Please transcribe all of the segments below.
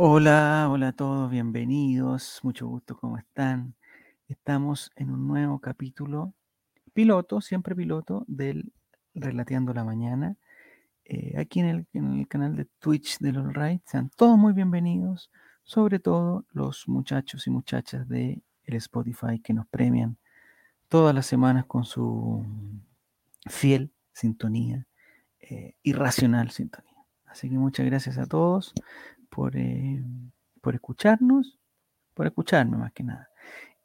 Hola, hola a todos, bienvenidos, mucho gusto, ¿cómo están? Estamos en un nuevo capítulo piloto, siempre piloto, del Relateando la Mañana, eh, aquí en el, canal de Twitch del All Right. Sean todos muy bienvenidos, sobre todo los muchachos y muchachas de el Spotify que nos premian todas las semanas con su fiel sintonía, eh, irracional sintonía. Así que muchas gracias a todos por, eh, por escucharnos, por escucharme más que nada.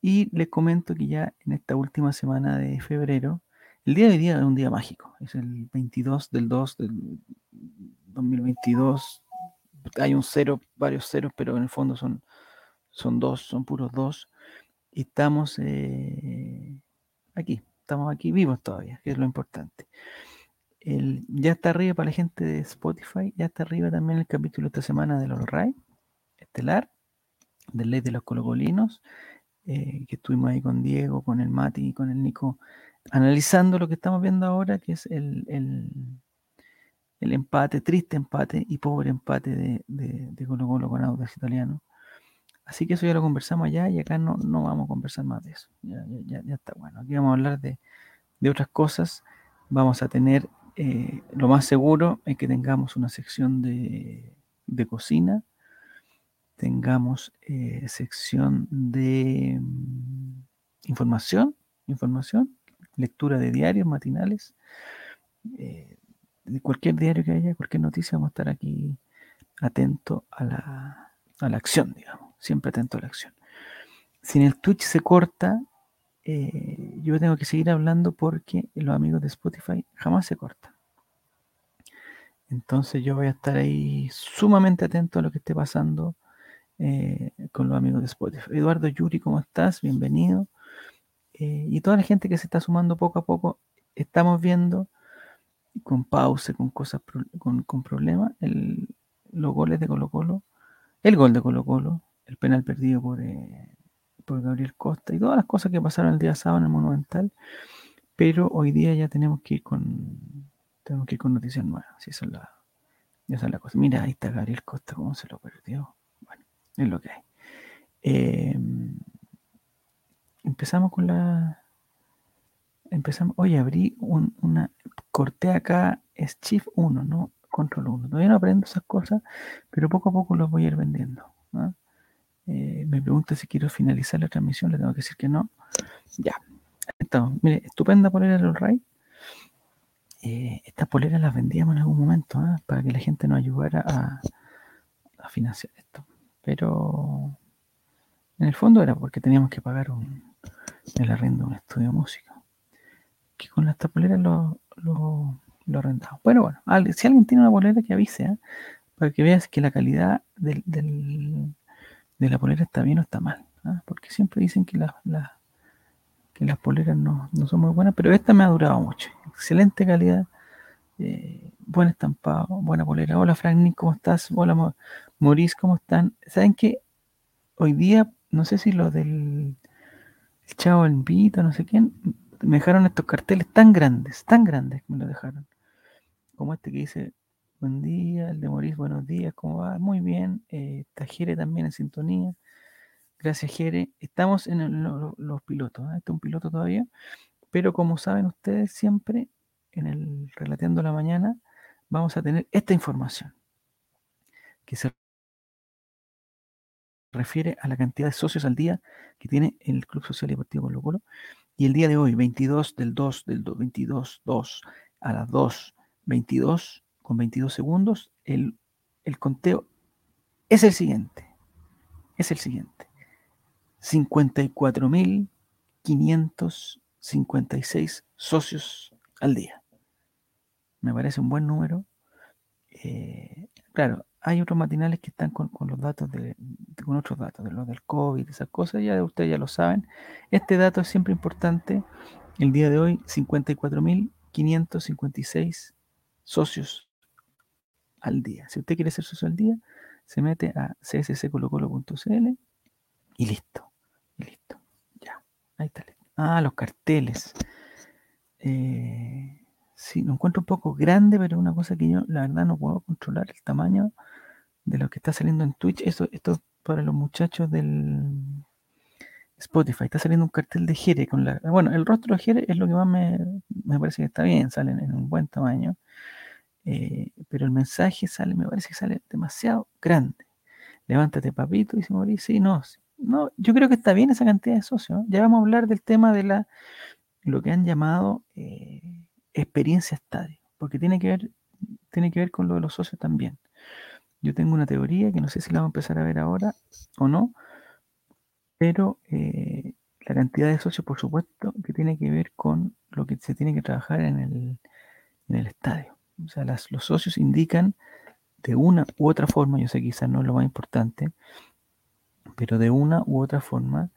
Y les comento que ya en esta última semana de febrero, el día de hoy día es un día mágico, es el 22 del 2 del 2022. Hay un cero, varios ceros, pero en el fondo son, son dos, son puros dos. Y estamos eh, aquí, estamos aquí vivos todavía, que es lo importante. Ya está arriba para la gente de Spotify, ya está arriba también el capítulo esta semana de los Ray, estelar, de Ley de los Colocolinos, eh, que estuvimos ahí con Diego, con el Mati y con el Nico, analizando lo que estamos viendo ahora, que es el, el, el empate, triste empate y pobre empate de, de, de Colo Colo con Audax Italiano. Así que eso ya lo conversamos allá y acá no, no vamos a conversar más de eso. Ya, ya, ya está bueno. Aquí vamos a hablar de, de otras cosas. Vamos a tener eh, lo más seguro es que tengamos una sección de, de cocina, tengamos eh, sección de mm, información, información, lectura de diarios matinales, eh, de cualquier diario que haya, cualquier noticia, vamos a estar aquí atento a la, a la acción, digamos, siempre atento a la acción. Si en el Twitch se corta, eh, yo tengo que seguir hablando porque los amigos de Spotify jamás se cortan. Entonces yo voy a estar ahí sumamente atento a lo que esté pasando eh, con los amigos de Spotify. Eduardo Yuri, ¿cómo estás? Bienvenido. Eh, y toda la gente que se está sumando poco a poco, estamos viendo con pausa, con cosas, con, problemas, los goles de Colo Colo, el gol de Colo Colo, el penal perdido por, por Gabriel Costa y todas las cosas que pasaron el día sábado en el Monumental. Pero hoy día ya tenemos que ir con, tenemos que ir con noticias nuevas. Si esa es la, esa es la. Mira, ahí está Gabriel Costa, cómo se lo perdió. Bueno, es lo que hay. Eh, empezamos con la. Empezamos. Oye, abrí un, una. Corté acá, es Shift 1, no Control 1. Todavía no aprendo esas cosas, pero poco a poco los voy a ir vendiendo. ¿no? Eh, me pregunta si quiero finalizar la transmisión, le tengo que decir que no. Ya. Estamos. Mire, estupenda polera el Ray. Eh, estas poleras las vendíamos en algún momento ¿eh? para que la gente nos ayudara a, a, financiar esto. Pero en el fondo era porque teníamos que pagar un, el arriendo de un estudio de música. Que con estas poleras lo, lo, lo arrendamos. Bueno, bueno, si alguien tiene una polera que avise, ¿eh? para que veas que la calidad del, del, de la polera está bien o está mal. Porque siempre dicen que la, que las poleras no, no, son muy buenas, pero esta me ha durado mucho. Excelente calidad, eh, buen estampado, buena polera. Hola Frank, ¿cómo estás? Hola Maurice, ¿cómo están? ¿Saben que Hoy día, no sé si lo del el Chavo en Vita, no sé quién, me dejaron estos carteles tan grandes, tan grandes que me lo dejaron. Como este que dice, buen día, el de Maurice, buenos días, ¿cómo va? Muy bien, eh, Tajere también en sintonía. Gracias, Jere. Estamos en el, los, pilotos. ¿eh? Este es un piloto todavía. Pero como saben ustedes, siempre en el Relateando la Mañana vamos a tener esta información que se refiere a la cantidad de socios al día que tiene el Club Social y Deportivo Colo. Y el día de hoy, 22 del 2 del 2, 22, 2 a las 2, 22 con 22 segundos, el, el conteo es el siguiente. Es el siguiente. 54.556 socios al día. Me parece un buen número. Eh, claro, hay otros matinales que están con, con los datos, de, con otros datos, de los del COVID, esas cosas, ya ustedes ya lo saben. Este dato es siempre importante. El día de hoy, 54.556 socios al día. Si usted quiere ser socio al día, se mete a csccolocolo.cl y listo. Listo. Ya. Ahí está. Ah, los carteles. Eh, sí, lo encuentro un poco grande, pero una cosa que yo, la verdad, no puedo controlar el tamaño de lo que está saliendo en Twitch, esto, esto para los muchachos del Spotify, está saliendo un cartel de Jere con la. Bueno, el rostro de Jere es lo que más me, me parece que está bien, salen en un buen tamaño. Eh, pero el mensaje sale, me parece que sale demasiado grande. Levántate, papito, dice Mauricio. Sí, no, no, yo creo que está bien esa cantidad de socios. Ya vamos a hablar del tema de la lo que han llamado eh, experiencia estadio, porque tiene que ver, tiene que ver con lo de los socios también. Yo tengo una teoría que no sé si la vamos a empezar a ver ahora o no, pero eh, la cantidad de socios, por supuesto, que tiene que ver con lo que se tiene que trabajar en el, en el estadio. O sea, las, los socios indican de una u otra forma, yo sé quizás no es lo más importante, pero de una u otra forma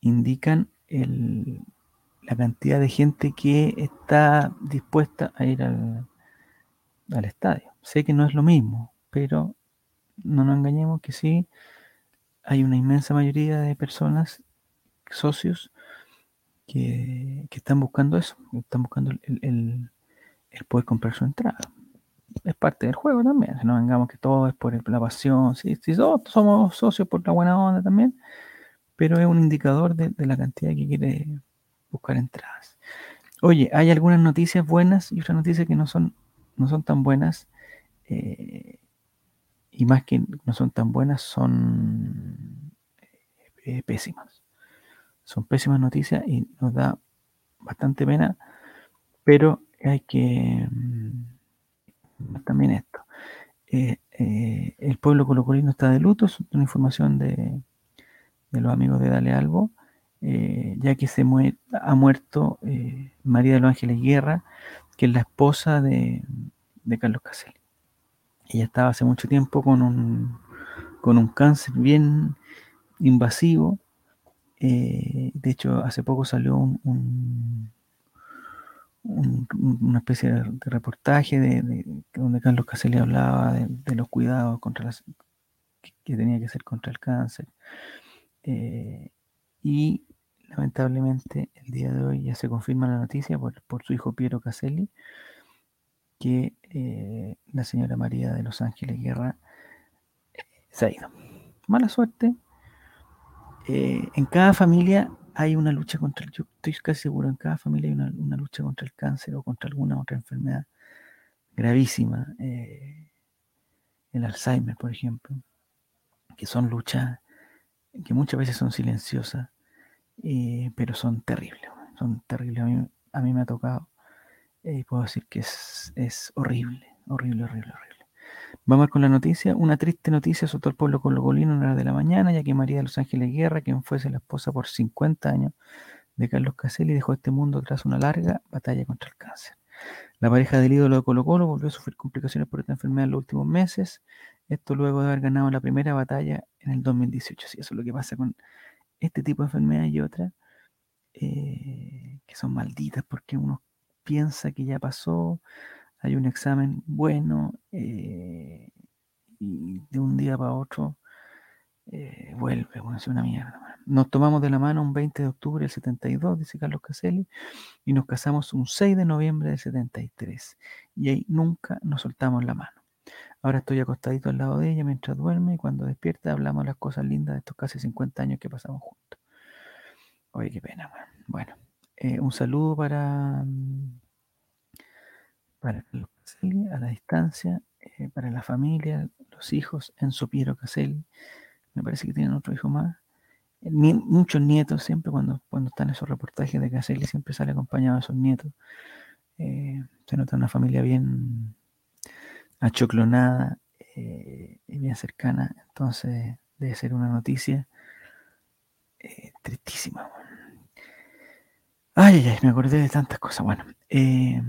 indican la cantidad de gente que está dispuesta a ir al, estadio. Sé que no es lo mismo, pero no nos engañemos que sí hay una inmensa mayoría de personas, socios, que, están buscando eso, están buscando el, el, poder comprar su entrada. Es parte del juego también, no vengamos que todo es por la pasión, sí todos somos socios por la buena onda también, pero es un indicador de, la cantidad que quiere buscar entradas. Oye, hay algunas noticias buenas y otras noticias que no son, no son tan buenas. Eh, y más que no son tan buenas, son eh, pésimas. Son pésimas noticias y nos da bastante pena, pero hay que mm, también esto. Eh, el pueblo colocolino está de luto, es una información de, de los amigos de Dale Albo. Eh, ya que se ha muerto eh, María de los Ángeles Guerra, que es la esposa de, Carlos Caselli. Ella estaba hace mucho tiempo con un, con un cáncer bien invasivo. Eh, de hecho, hace poco salió un, una especie de, reportaje de, donde Carlos Caselli hablaba de, los cuidados contra las, que, tenía que hacer contra el cáncer. y lamentablemente el día de hoy ya se confirma la noticia por, su hijo Piero Caselli que eh, la señora María de Los Ángeles Guerra eh, se ha ido. Mala suerte. Eh, en cada familia hay una lucha contra el, yo estoy casi seguro, en cada familia hay una, lucha contra el cáncer o contra alguna otra enfermedad gravísima. el Alzheimer, por ejemplo, que son luchas que muchas veces son silenciosas eh, pero son terribles, son terribles. A mí, me ha tocado y eh, puedo decir que es, es, horrible, horrible, horrible, horrible. Vamos con la noticia. Una triste noticia soltó el pueblo colocolino en la hora de la mañana, ya que María de los Ángeles Guerra, quien fuese la esposa por 50 años de Carlos Caselli, dejó este mundo tras una larga batalla contra el cáncer. La pareja del ídolo de Colo Colo volvió a sufrir complicaciones por esta enfermedad en los últimos meses. Esto luego de haber ganado la primera batalla en el 2018. Sí, eso es lo que pasa con este tipo de enfermedades y otras eh, que son malditas porque uno piensa que ya pasó, hay un examen bueno eh, y de un día para otro eh, vuelve, bueno, es una mierda. Nos tomamos de la mano un 20 de octubre del 72, dice Carlos Caselli, y nos casamos un 6 de noviembre del 73. Y ahí nunca nos soltamos la mano. Ahora estoy acostadito al lado de ella mientras duerme y cuando despierta hablamos las cosas lindas de estos casi 50 años que pasamos juntos. Oye, qué pena, Bueno, eh, un saludo para, para Caselli a la distancia, eh, para la familia, los hijos, Enzo Piero Caselli. Me parece que tienen otro hijo más. Eh, muchos nietos, siempre cuando, cuando están esos reportajes de Caselli, siempre sale acompañado de esos nietos. se nota una familia bien achoclonada eh, y bien cercana. Entonces debe ser una noticia eh, tristísima. Ay, ay, me acordé de tantas cosas. Bueno, eh,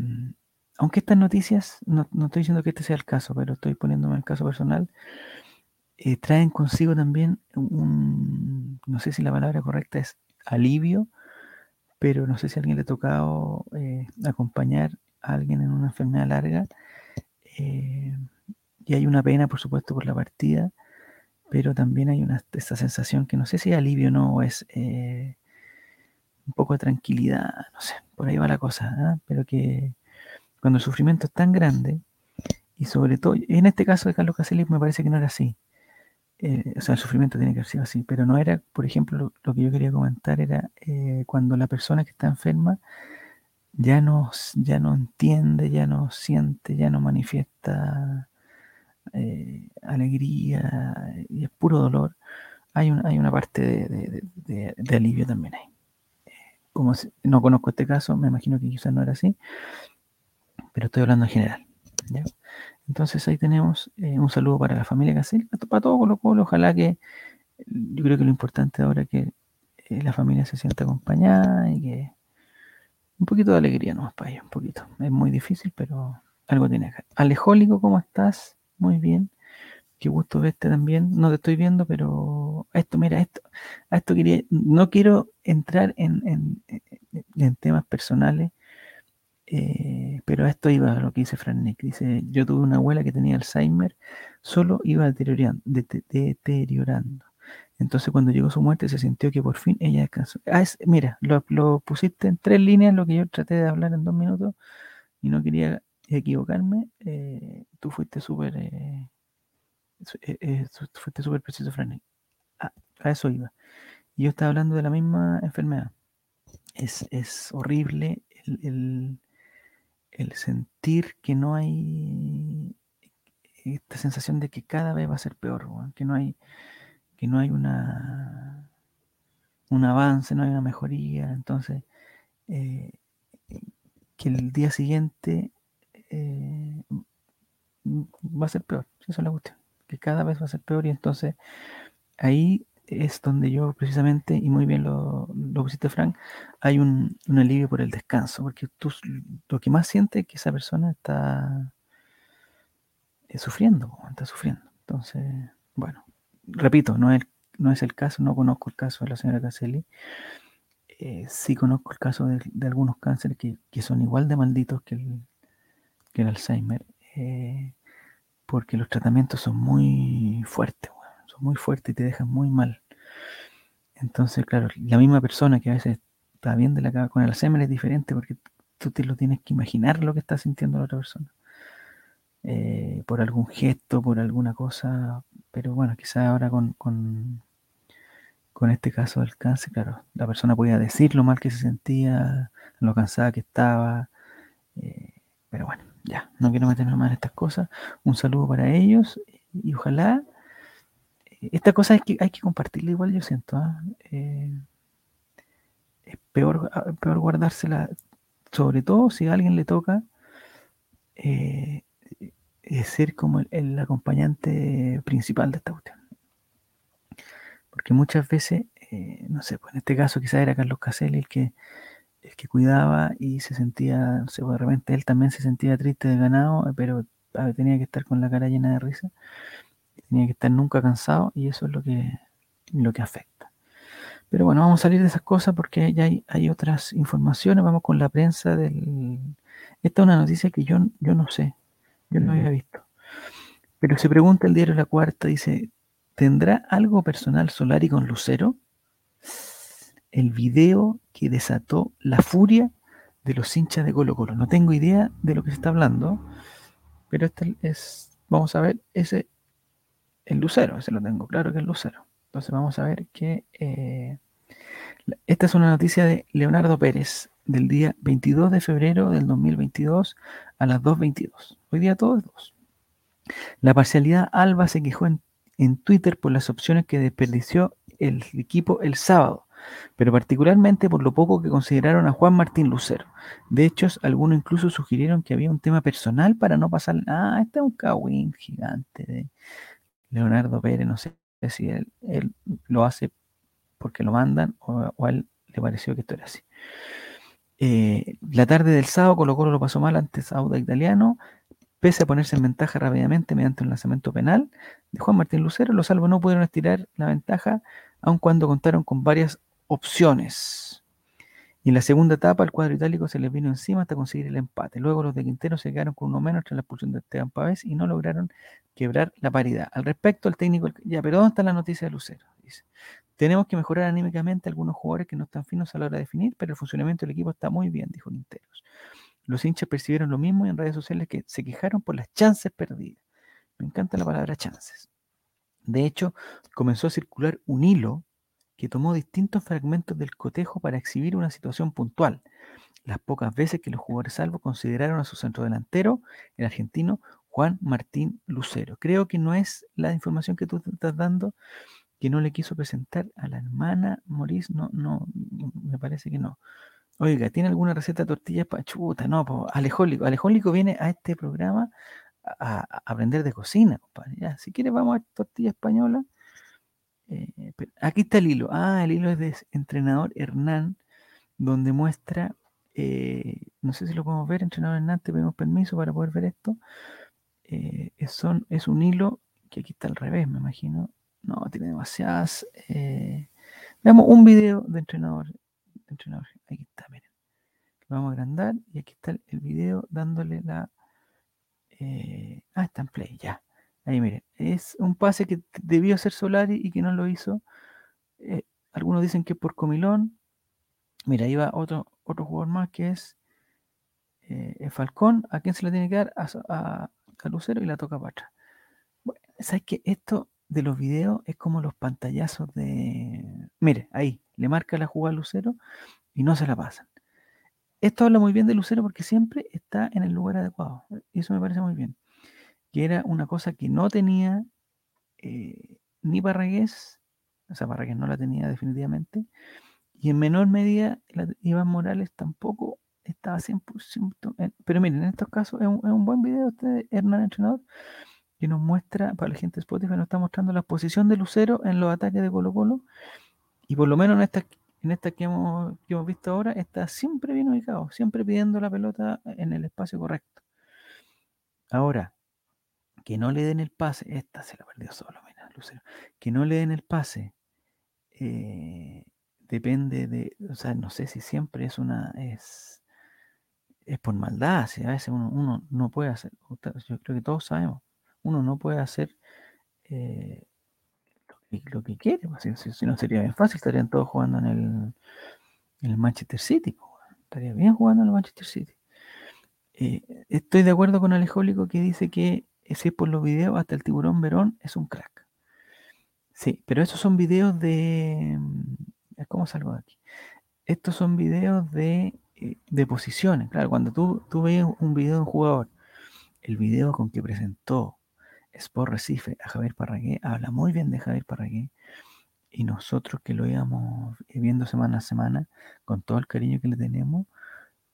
aunque estas noticias, no, estoy diciendo que este sea el caso, pero estoy poniéndome el caso personal, traen consigo también un, no sé si la palabra correcta es alivio, pero no sé si a alguien le ha tocado acompañar a alguien en una enfermedad larga eh, y hay una pena, por supuesto, por la partida, pero también hay una, esta sensación que no sé si alivio o no, es eh, un poco de tranquilidad, no sé, por ahí va la cosa, ¿ah? pero que cuando el sufrimiento es tan grande Y sobre todo, en este caso de Carlos Caselli me parece que no era así. Eh, o sea, el sufrimiento tiene que haber sido así, pero no era, por ejemplo, lo, que yo quería comentar era eh, cuando la persona que está enferma ya no, ya no entiende, ya no siente, ya no manifiesta eh, alegría y es puro dolor, hay, un, hay una parte de, alivio también ahí. Como no conozco este caso, me imagino que quizás no era así, pero estoy hablando en general. Entonces ahí tenemos eh, un saludo para la familia Casel, para todo Colo Colo. Ojalá que, yo creo que lo importante ahora es que eh, la familia se sienta acompañada y que un poquito de alegría nomás para ellos, un poquito. Es muy difícil, pero algo tiene que Alejólico, ¿cómo estás? Muy bien. Qué gusto verte también. No te estoy viendo, pero esto, mira, esto, a esto quería, no quiero entrar en, en temas personales, eh, pero a esto iba lo que dice Fran. Dice, yo tuve una abuela que tenía Alzheimer, solo iba deteriorando. deteriorando. Entonces cuando llegó su muerte se sintió que por fin ella descansó. Ah, mira, lo, pusiste en tres líneas, lo que yo traté de hablar en dos minutos y no quería equivocarme. Eh, tú fuiste súper... Eh, fuiste súper preciso, Fran. Ah, a eso iba. Yo estaba hablando de la misma enfermedad. Es, es horrible el sentir que no hay esta sensación de que cada vez va a ser peor, que no hay que no hay una un avance, no hay una mejoría, entonces eh, que el día siguiente eh, va a ser peor, esa es la cuestión, que cada vez va a ser peor y entonces ahí es donde yo precisamente, y muy bien lo, lo pusiste Frank, hay un, alivio por el descanso, porque tú lo que más sientes es que esa persona está eh, sufriendo, está sufriendo. Entonces, bueno, repito, no es, no es el caso, no conozco el caso de la señora Caselli, eh, sí conozco el caso de, algunos cánceres que, son igual de malditos que el, que el Alzheimer, eh, porque los tratamientos son muy fuertes muy fuerte y te dejas muy mal. Entonces, claro, la misma persona que a veces está bien de la cabeza con el Alzheimer es diferente porque tú te lo tienes que imaginar lo que está sintiendo la otra persona. Eh, por algún gesto, por alguna cosa, pero bueno, quizás ahora con, con, este caso del cáncer, claro, la persona podía decir lo mal que se sentía, lo cansada que estaba, eh, pero bueno, ya, no quiero meterme más en estas cosas. Un saludo para ellos y ojalá esta cosa hay que, hay que compartirla igual, yo siento. ¿ah? Eh, es peor, ah, peor guardársela, sobre todo si a alguien le toca eh, ser como el, acompañante principal de esta cuestión. Porque muchas veces, eh, no sé, pues en este caso quizás era Carlos Caselli el que, el que cuidaba y se sentía, no sé, pues de repente él también se sentía triste de ganado, pero tenía que estar con la cara llena de risa tenía que estar nunca cansado y eso es lo que, lo que afecta. Pero bueno, vamos a salir de esas cosas porque ya hay, otras informaciones. Vamos con la prensa del... Esta es una noticia que yo, yo no sé, yo no había visto. Pero se pregunta el diario La Cuarta, dice, ¿tendrá algo personal Solari con Lucero? El video que desató la furia de los hinchas de Colo Colo. No tengo idea de lo que se está hablando, pero este es, vamos a ver, ese el Lucero, ese lo tengo claro que es Lucero. Entonces vamos a ver que eh, esta es una noticia de Leonardo Pérez del día 22 de febrero del 2022 a las 2.22. Hoy día todo es 2. La parcialidad Alba se quejó en, en Twitter por las opciones que desperdició el equipo el sábado, pero particularmente por lo poco que consideraron a Juan Martín Lucero. De hecho, algunos incluso sugirieron que había un tema personal para no pasar. Ah, este es un cagüín gigante de, Leonardo Pérez, no sé si él, lo hace porque lo mandan o, a él le pareció que esto era así. Eh, la tarde del sábado Colo Colo lo pasó mal ante Auda Italiano, pese a ponerse en ventaja rápidamente mediante un lanzamiento penal de Juan Martín Lucero, los salvos no pudieron estirar la ventaja, aun cuando contaron con varias opciones. En la segunda etapa, el cuadro itálico se les vino encima hasta conseguir el empate. Luego los de Quintero se quedaron con uno menos tras la expulsión de Esteban Pavés y no lograron quebrar la paridad. Al respecto, el técnico, ya, pero ¿dónde está la noticia de Lucero? Dice, tenemos que mejorar anímicamente algunos jugadores que no están finos a la hora de definir, pero el funcionamiento del equipo está muy bien, dijo Quinteros. Los hinchas percibieron lo mismo y en redes sociales que se quejaron por las chances perdidas. Me encanta la palabra chances. De hecho, comenzó a circular un hilo que tomó distintos fragmentos del cotejo para exhibir una situación puntual. Las pocas veces que los jugadores salvos consideraron a su centro delantero, el argentino Juan Martín Lucero. Creo que no es la información que tú estás dando, que no le quiso presentar a la hermana Moris, no, no, me parece que no. Oiga, ¿tiene alguna receta de tortillas para chuta? No, pues Alejólico. Alejólico viene a este programa a, aprender de cocina, compadre. Si quiere vamos a tortilla española. Eh, aquí está el hilo. Ah, el hilo es de entrenador Hernán, donde muestra, eh, no sé si lo podemos ver, entrenador Hernán, te pedimos permiso para poder ver esto. Eh, es, un hilo que aquí está al revés, me imagino. No, tiene demasiadas. veamos un video de entrenador. De. Aquí está, miren. Lo vamos a agrandar y aquí está el video dándole la ah, está en play, ya. Ahí miren, es un pase que debió hacer Solari y que no lo hizo. Eh, algunos dicen que por Comilón. Mira, ahí va otro, otro jugador más que es eh, Falcón. ¿A quién se le tiene que dar? A, Lucero y la toca para atrás. ¿sabes que Esto de los videos es como los pantallazos de. Mire, ahí, le marca la jugada a Lucero y no se la pasan. Esto habla muy bien de Lucero porque siempre está en el lugar adecuado. Y eso me parece muy bien. Que era una cosa que no tenía eh, ni Parragués, o sea, Parragués no la tenía definitivamente, y en menor medida Iván Morales tampoco estaba 100%. pero miren, en estos casos es un, buen video de Hernán Entrenador que nos muestra, para la gente de Spotify, nos está mostrando la posición de Lucero en los ataques de Colo Colo. Y por lo menos en estas en esta que hemos, visto ahora, está siempre bien ubicado, siempre pidiendo la pelota en el espacio correcto. Ahora, que no le den el pase, esta se la perdió solo, mira, Lucero, que no le den el pase, eh, depende de, o sea, no sé si siempre es una, es, es por maldad, si a veces uno, no puede hacer, yo creo que todos sabemos, uno no puede hacer eh, lo que quiere. Pues, si, no sería bien fácil, estarían todos jugando en el, en el Manchester City. Pues, estaría bien jugando en el Manchester City. Eh, estoy de acuerdo con Alejólico que dice que ese por los videos hasta el tiburón Verón es un crack. Sí, pero estos son videos de... Mm, ¿Cómo salgo de aquí? Estos son videos de, eh, de posiciones. Claro, cuando tú, tú un video de un jugador, el video con que presentó Sport Recife a Javier Parragué, habla muy bien de Javier Parragué, y nosotros que lo íbamos viendo semana a semana, con todo el cariño que le tenemos,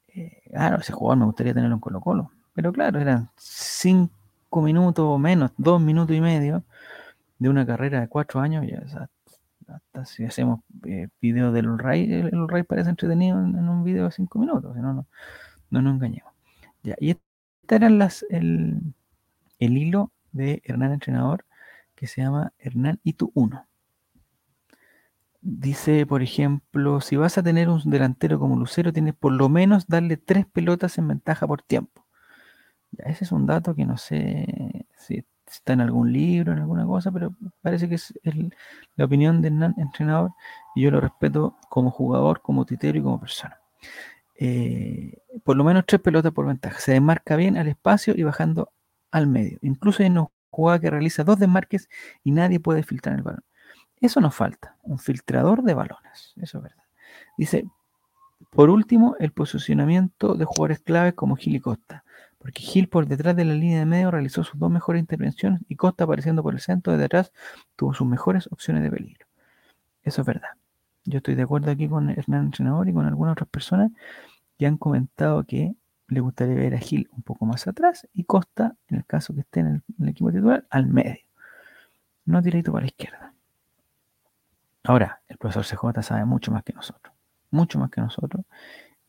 eh, claro, ese jugador me gustaría tenerlo en Colo Colo, pero claro, eran cinco minutos o menos, dos minutos y medio de una carrera de cuatro años, ya, hasta si hacemos eh, video del Ray, el, Ray parece entretenido en, un video de cinco minutos, si no, no, no nos engañemos. Ya, y este era las, el, el hilo de Hernán Entrenador que se llama Hernán y tú uno. Dice, por ejemplo, si vas a tener un delantero como Lucero, tienes por lo menos darle tres pelotas en ventaja por tiempo. Ese es un dato que no sé si está en algún libro, en alguna cosa, pero parece que es la opinión de Hernán Entrenador y yo lo respeto como jugador, como titero y como persona. Eh, por lo menos tres pelotas por ventaja. Se desmarca bien al espacio y bajando al medio. Incluso hay una jugada que realiza dos desmarques y nadie puede filtrar el balón. Eso nos falta, un filtrador de balones. Eso es verdad. Dice, por último, el posicionamiento de jugadores claves como Gil y Costa. Porque Gil por detrás de la línea de medio realizó sus dos mejores intervenciones y Costa apareciendo por el centro de detrás tuvo sus mejores opciones de peligro. Eso es verdad. Yo estoy de acuerdo aquí con Hernán Entrenador y con algunas otras personas que han comentado que le gustaría ver a Gil un poco más atrás y Costa, en el caso que esté en el, equipo titular, al medio. No directo para la izquierda. Ahora, el profesor CJ sabe mucho más que nosotros. Mucho más que nosotros.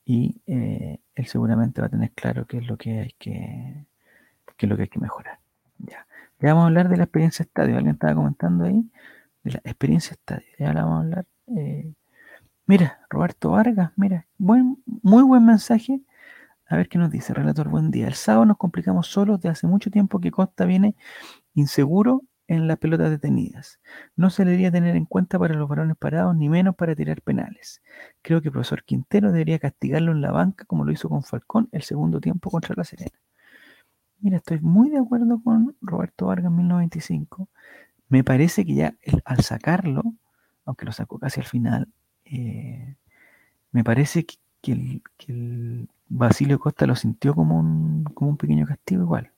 Y eh, él seguramente va a tener claro qué es lo que hay que, qué es lo que hay que mejorar. Ya. vamos a hablar de la experiencia estadio. Alguien estaba comentando ahí de la experiencia estadio. Ya la vamos a hablar. Eh, mira, Roberto Vargas, mira, buen, muy buen mensaje a ver qué nos dice, relator, buen día. El sábado nos complicamos solos de hace mucho tiempo que Costa viene inseguro en las pelotas detenidas. No se debería tener en cuenta para los varones parados, ni menos para tirar penales. Creo que el profesor Quintero debería castigarlo en la banca como lo hizo con Falcón el segundo tiempo contra La Serena. Mira, estoy muy de acuerdo con Roberto Vargas en 1925. Me parece que ya al sacarlo, aunque lo sacó casi al final, eh, me parece que, el, Basilio Costa lo sintió como un, como un pequeño castigo igual.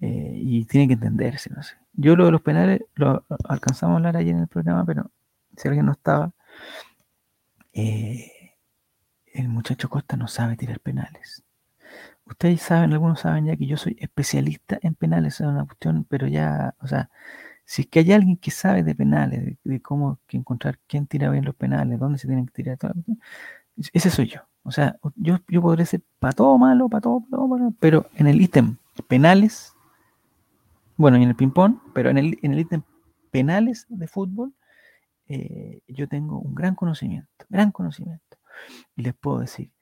Eh, y tiene que entenderse, no sé. Yo lo de los penales lo alcanzamos a hablar ayer en el programa, pero si alguien no estaba, eh, el muchacho Costa no sabe tirar penales. Ustedes saben, algunos saben ya que yo soy especialista en penales, es una cuestión, pero ya, o sea, si es que hay alguien que sabe de penales, de, cómo que encontrar quién tira bien los penales, dónde se tienen que tirar, ese soy yo. O sea, yo, yo podré ser para todo malo, para todo, para pero en el ítem penales, bueno, y en el ping-pong, pero en el, en el ítem penales de fútbol, eh, yo tengo un gran conocimiento, gran conocimiento. Y les puedo decir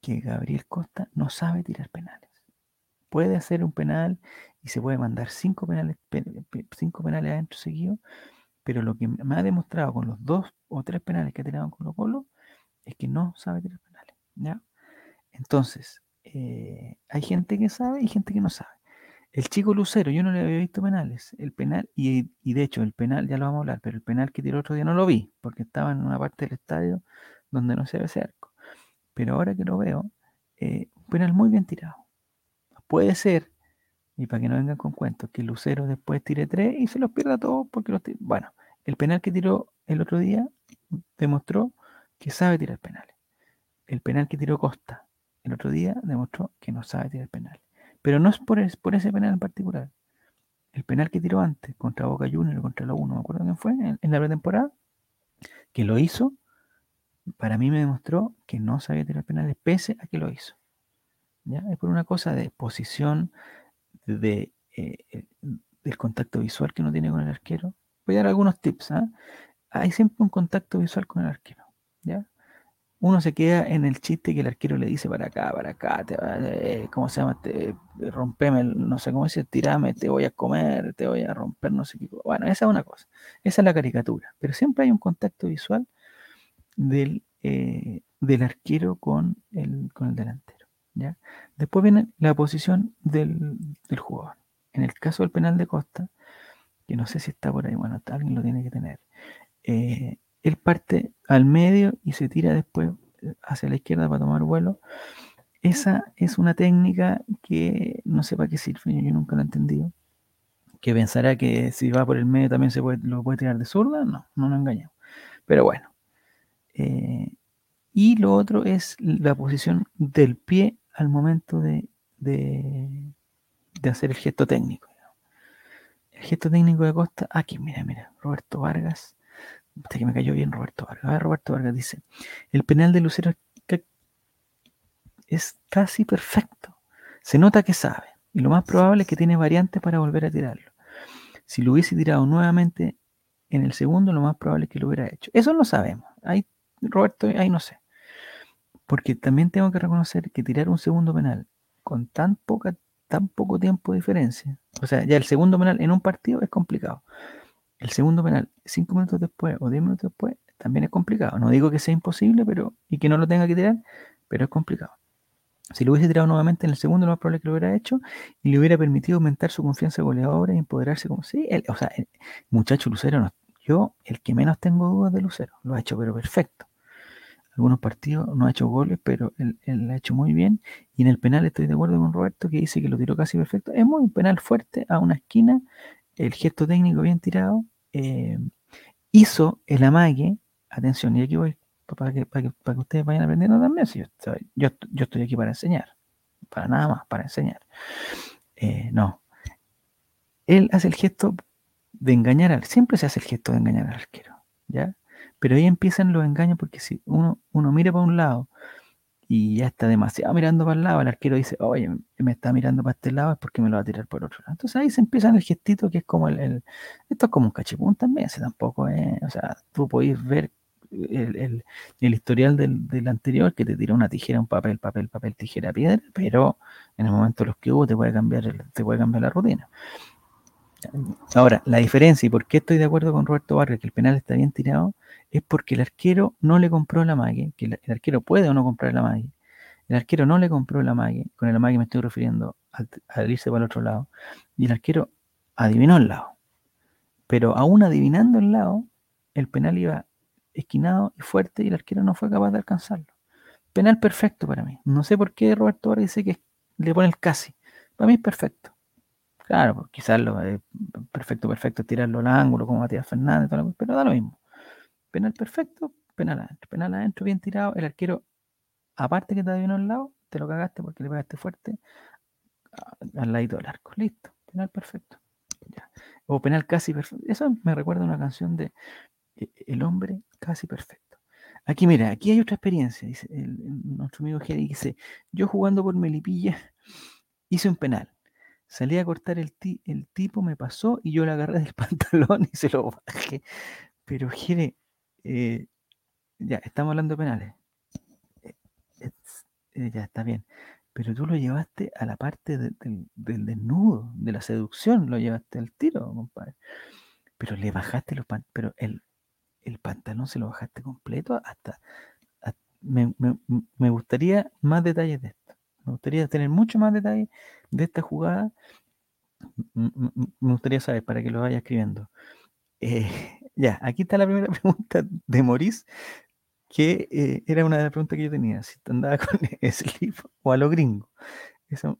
que Gabriel Costa no sabe tirar penales. Puede hacer un penal y se puede mandar cinco penales, cinco penales adentro seguidos, pero lo que me ha demostrado con los dos o tres penales que ha tirado con los Colo es que no sabe tirar penales. ¿ya? Entonces, eh, hay gente que sabe y gente que no sabe. El chico Lucero, yo no le había visto penales. El penal, y, de hecho, el penal, ya lo vamos a hablar, pero el penal que tiró otro día no lo vi, porque estaba en una parte del estadio donde no se ve ese arco. Pero ahora que lo veo, eh, un penal muy bien tirado. Puede ser, y para que no vengan con cuentos, que Lucero después tire tres y se los pierda todos porque los Bueno, el penal que tiró el otro día demostró que sabe tirar penales. El penal que tiró Costa el otro día demostró que no sabe tirar penales. Pero no es por, por ese penal en particular. El penal que tiró antes contra Boca Juniors, contra la 1, no me acuerdo quién fue, en, la pretemporada, que lo hizo, para mí me demostró que no sabía tirar penales pese a que lo hizo. ¿Ya? Es por una cosa de posición, de, eh, eh, del contacto visual que uno tiene con el arquero. Voy a dar algunos tips. ¿ah? Hay siempre un contacto visual con el arquero. ¿ya? Uno se queda en el chiste que el arquero le dice para acá, para acá, te eh, ¿cómo se llama? Te, rompeme, no sé cómo dice, tirame, te voy a comer, te voy a romper, no sé qué. Bueno, esa es una cosa, esa es la caricatura, pero siempre hay un contacto visual del, eh, del arquero con el, con el delantero. ¿ya? Después viene la posición del, jugador. En el caso del penal de Costa, que no sé si está por ahí, bueno, alguien lo tiene que tener. Eh, él parte al medio y se tira después eh, hacia la izquierda para tomar vuelo. Esa es una técnica que no sé para qué sirve, yo nunca la he entendido. Que pensará que si va por el medio también se puede, lo puede tirar de zurda, no, no nos engañamos. Pero bueno. Eh, y lo otro es la posición del pie al momento de, de, de hacer el gesto técnico. El gesto técnico de Costa, aquí, mira, mira, Roberto Vargas que me cayó bien Roberto Vargas. Roberto Vargas dice, el penal de Lucero es casi perfecto. Se nota que sabe. Y lo más probable es que tiene variantes para volver a tirarlo. Si lo hubiese tirado nuevamente en el segundo, lo más probable es que lo hubiera hecho. Eso no sabemos. Ahí, Roberto, ahí no sé. Porque también tengo que reconocer que tirar un segundo penal con tan poca, tan poco tiempo de diferencia. O sea, ya el segundo penal en un partido es complicado. El segundo penal, cinco minutos después o diez minutos después, también es complicado. No digo que sea imposible, pero y que no lo tenga que tirar, pero es complicado. Si lo hubiese tirado nuevamente en el segundo, lo más probable es que lo hubiera hecho y le hubiera permitido aumentar su confianza goleadora y empoderarse como sí. o sea, muchacho Lucero, yo, el que menos tengo dudas de Lucero, lo ha hecho, pero perfecto. Algunos partidos no ha hecho goles, pero él, lo ha hecho muy bien. Y en el penal estoy de acuerdo con Roberto, que dice que lo tiró casi perfecto. Es muy un penal fuerte a una esquina el gesto técnico bien tirado, eh, hizo el amague, atención, y aquí voy para que, para que, ustedes vayan aprendiendo también, yo, yo, estoy aquí para enseñar, para nada más, para enseñar. Eh, no, él hace el gesto de engañar al, siempre se hace el gesto de engañar al arquero, ¿ya? Pero ahí empiezan los engaños porque si uno, uno mira para un lado y ya está demasiado mirando para el lado, el arquero dice, oye, me está mirando para este lado, es porque me lo va a tirar por otro lado. Entonces ahí se empieza el gestito que es como el, esto es como un cachipún también, si tampoco es, o sea, tú podéis ver el, historial del, anterior que te tira una tijera, un papel, papel, papel, tijera, piedra, pero en el momento de los que hubo te puede cambiar, te puede cambiar la rutina. Ahora, la diferencia y por qué estoy de acuerdo con Roberto Vargas que el penal está bien tirado es porque el arquero no le compró la mague, que el, arquero puede o no comprar la mague. El arquero no le compró la mague, con el mague me estoy refiriendo al, irse para el otro lado, y el arquero adivinó el lado. Pero aún adivinando el lado, el penal iba esquinado y fuerte y el arquero no fue capaz de alcanzarlo. Penal perfecto para mí. No sé por qué Roberto Vargas dice que le pone el casi. Para mí es perfecto. Claro, pues, quizás lo eh, perfecto, perfecto, tirarlo al ángulo como Matías Fernández, pero da lo mismo. Penal perfecto, penal adentro. Penal adentro, bien tirado. El arquero, aparte que te adivinó al lado, te lo cagaste porque le pegaste fuerte al ladito del arco. Listo, penal perfecto. O penal casi perfecto. Eso me recuerda a una canción de e, El hombre casi perfecto. Aquí, mira, aquí hay otra experiencia. Dice nuestro amigo Jerry dice: Yo jugando por Melipilla hice un penal. Salí a cortar el, el tipo, me pasó y yo le agarré del pantalón y se lo bajé. Pero Jere, eh, ya, estamos hablando de penales. Eh, eh, ya está bien. Pero tú lo llevaste a la parte del desnudo, de la seducción, lo llevaste al tiro, compadre. Pero le bajaste los pantalones, pero el, el pantalón se lo bajaste completo hasta... me, me, gustaría más detalles de esto. Me gustaría tener mucho más detalles de esta jugada. Me gustaría saber para que lo vaya escribiendo. Ya, aquí está la primera pregunta de Maurice, que eh, era una de las preguntas que yo tenía. Si andaba con slip o a lo gringo. Esa es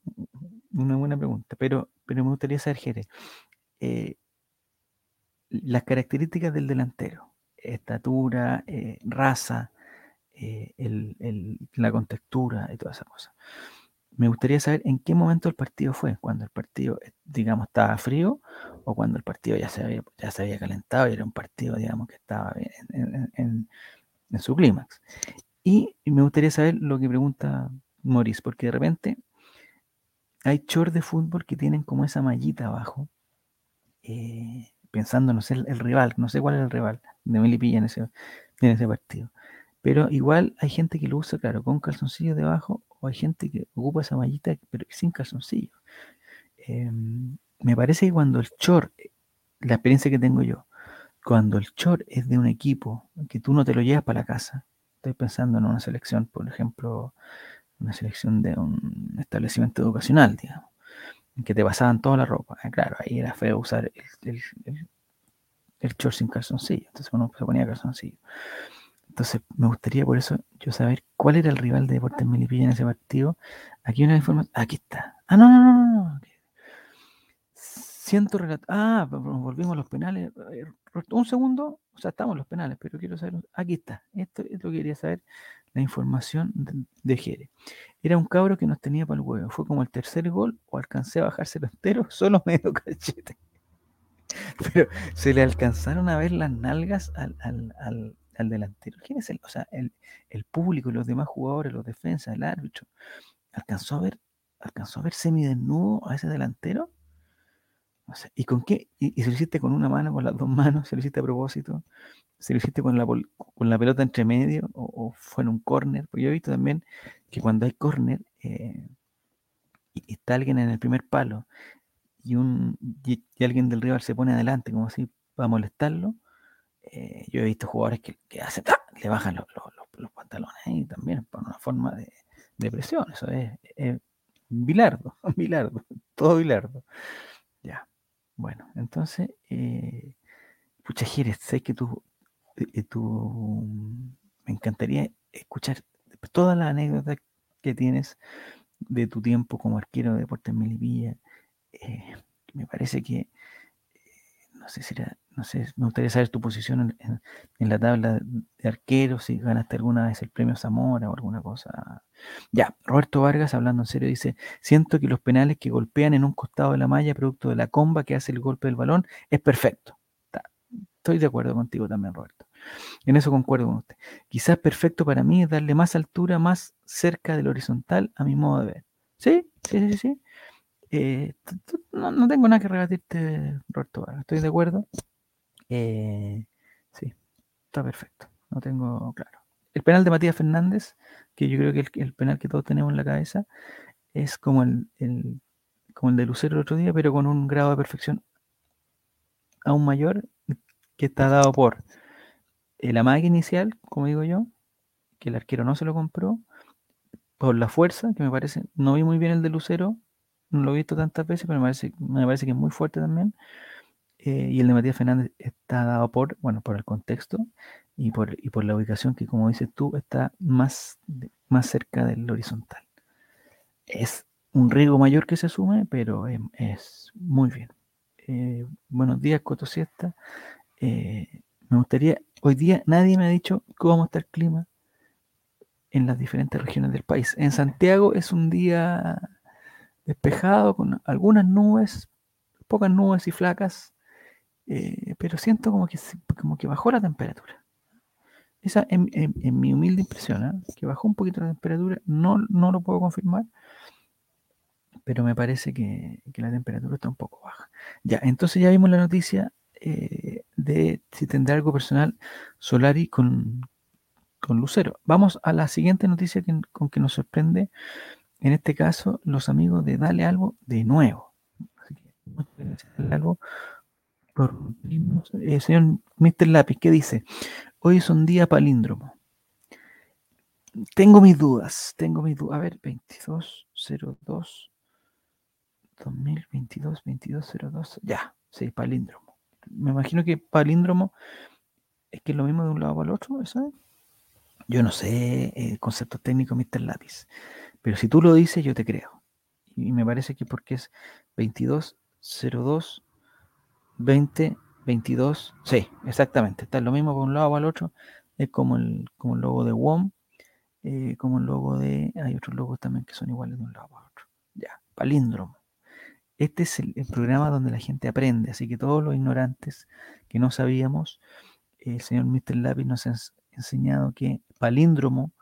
una buena pregunta. Pero, pero me gustaría saber, Jere, eh, las características del delantero, estatura, raza, la contextura y todas esas cosas me gustaría saber en qué momento el partido fue, cuando el partido, eh, digamos, estaba frío o cuando el partido ya se había, ya se había calentado y era un partido, digamos, que estaba en, su clímax. Y, me gustaría saber lo que pregunta Maurice, porque de repente hay shorts de fútbol que tienen como esa mallita abajo, eh, pensando, no sé, el, rival, no sé cuál es el rival de Melipilla en ese, en ese partido. Pero igual hay gente que lo usa, claro, con calzoncillos debajo o hay gente que ocupa esa mallita pero sin calzoncillo. Em, me parece que cuando el short, la experiencia que tengo yo, cuando el short es de un equipo que tú no te lo llevas para la casa, estoy pensando en una selección, por ejemplo, una selección de un establecimiento educacional, digamos, en que te pasaban toda la ropa. Eh, claro, ahí era feo usar el, el short sin calzoncillo, entonces uno se ponía calzoncillo. Entonces, me gustaría por eso yo saber cuál era el rival de Deportes Melipilla en ese partido. Aquí una información. Aquí está. Ah, no, no, no, no. Siento relatar. Ah, volvimos a los penales. Eh, un segundo. O sea, estamos en los penales, pero quiero saber. Aquí está. Esto es quería saber. La información de, Jere. Era un cabro que nos tenía para el huevo. Fue como el tercer gol o alcancé a bajarse entero, solo medio cachete. Pero se le alcanzaron a ver las nalgas al, al al delantero. ¿Quién es el, o sea, el, el público, los demás jugadores, los defensas, el árbitro? ¿Alcanzó a ver, alcanzó a ver semidesnudo a ese delantero? No sé, ¿y con qué? ¿Y, se lo hiciste con una mano, con las dos manos? ¿Se lo hiciste a propósito? ¿Se lo hiciste con la, con la pelota entre medio? ¿O, fue en un córner? Porque yo he visto también que cuando hay córner eh, y está alguien en el primer palo y, un, y, alguien del rival se pone adelante como así para molestarlo, eh, yo he visto jugadores que, hacen, ¡ah! le bajan los, pantalones y también por una forma de, presión. Eso es, bilardo, bilardo, todo bilardo. Ya, bueno, entonces, eh, pucha, sé que tú, eh, tú, me encantaría escuchar todas las anécdotas que tienes de tu tiempo como arquero de Deportes Melipilla. Eh, me parece que no sé si no sé, me gustaría saber tu posición en, la tabla de arqueros, si ganaste alguna vez el premio Zamora o alguna cosa. Ya, Roberto Vargas, hablando en serio, dice, siento que los penales que golpean en un costado de la malla, producto de la comba que hace el golpe del balón, es perfecto. Estoy de acuerdo contigo también, Roberto. En eso concuerdo con usted. Quizás perfecto para mí es darle más altura, más cerca del horizontal a mi modo de ver. ¿Sí? Sí, sí, sí. Eh, no, tengo nada que rebatirte, Roberto Estoy de acuerdo. Eh, sí, está perfecto. No tengo claro. El penal de Matías Fernández, que yo creo que el, el penal que todos tenemos en la cabeza, es como el, como el de Lucero el otro día, pero con un grado de perfección aún mayor que está dado por la magia inicial, como digo yo, que el arquero no se lo compró, por la fuerza, que me parece, no vi muy bien el de Lucero, no lo he visto tantas veces, pero me parece, me parece que es muy fuerte también. Eh, y el de Matías Fernández está dado por, bueno, por el contexto y por, y por la ubicación que, como dices tú, está más, más cerca del horizontal. Es un riesgo mayor que se asume, pero es, muy bien. Eh, buenos días, Coto Siesta. Eh, me gustaría, hoy día nadie me ha dicho cómo está el clima en las diferentes regiones del país. En Santiago es un día despejado con algunas nubes, pocas nubes y flacas, eh, pero siento como que, como que bajó la temperatura. Esa es en, mi humilde impresión, ¿eh? que bajó un poquito la temperatura, no, no lo puedo confirmar, pero me parece que, la temperatura está un poco baja. Ya, entonces ya vimos la noticia eh, de si tendrá algo personal Solari con, con Lucero. Vamos a la siguiente noticia con que nos sorprende, en este caso, los amigos de Dale Algo de nuevo. Así que, Dale Algo eh, señor Mr. Lápiz, ¿qué dice? Hoy es un día palíndromo. Tengo mis dudas, tengo mis dudas. A ver, 2202 2022 2202. Ya, sí, palíndromo. Me imagino que palíndromo es que es lo mismo de un lado para el otro. Yo no sé el eh, concepto técnico, Mr. Lápiz, pero si tú lo dices, yo te creo. Y me parece que porque es 2202 2022, sí, exactamente, está lo mismo por un lado o al otro, es como el, como el logo de WOM, eh, como el logo de, hay otros logos también que son iguales de un lado a otro. Ya, palíndromo. Este es el, programa donde la gente aprende, así que todos los ignorantes que no sabíamos, el señor Mr. Lápiz nos ha enseñado que palíndromo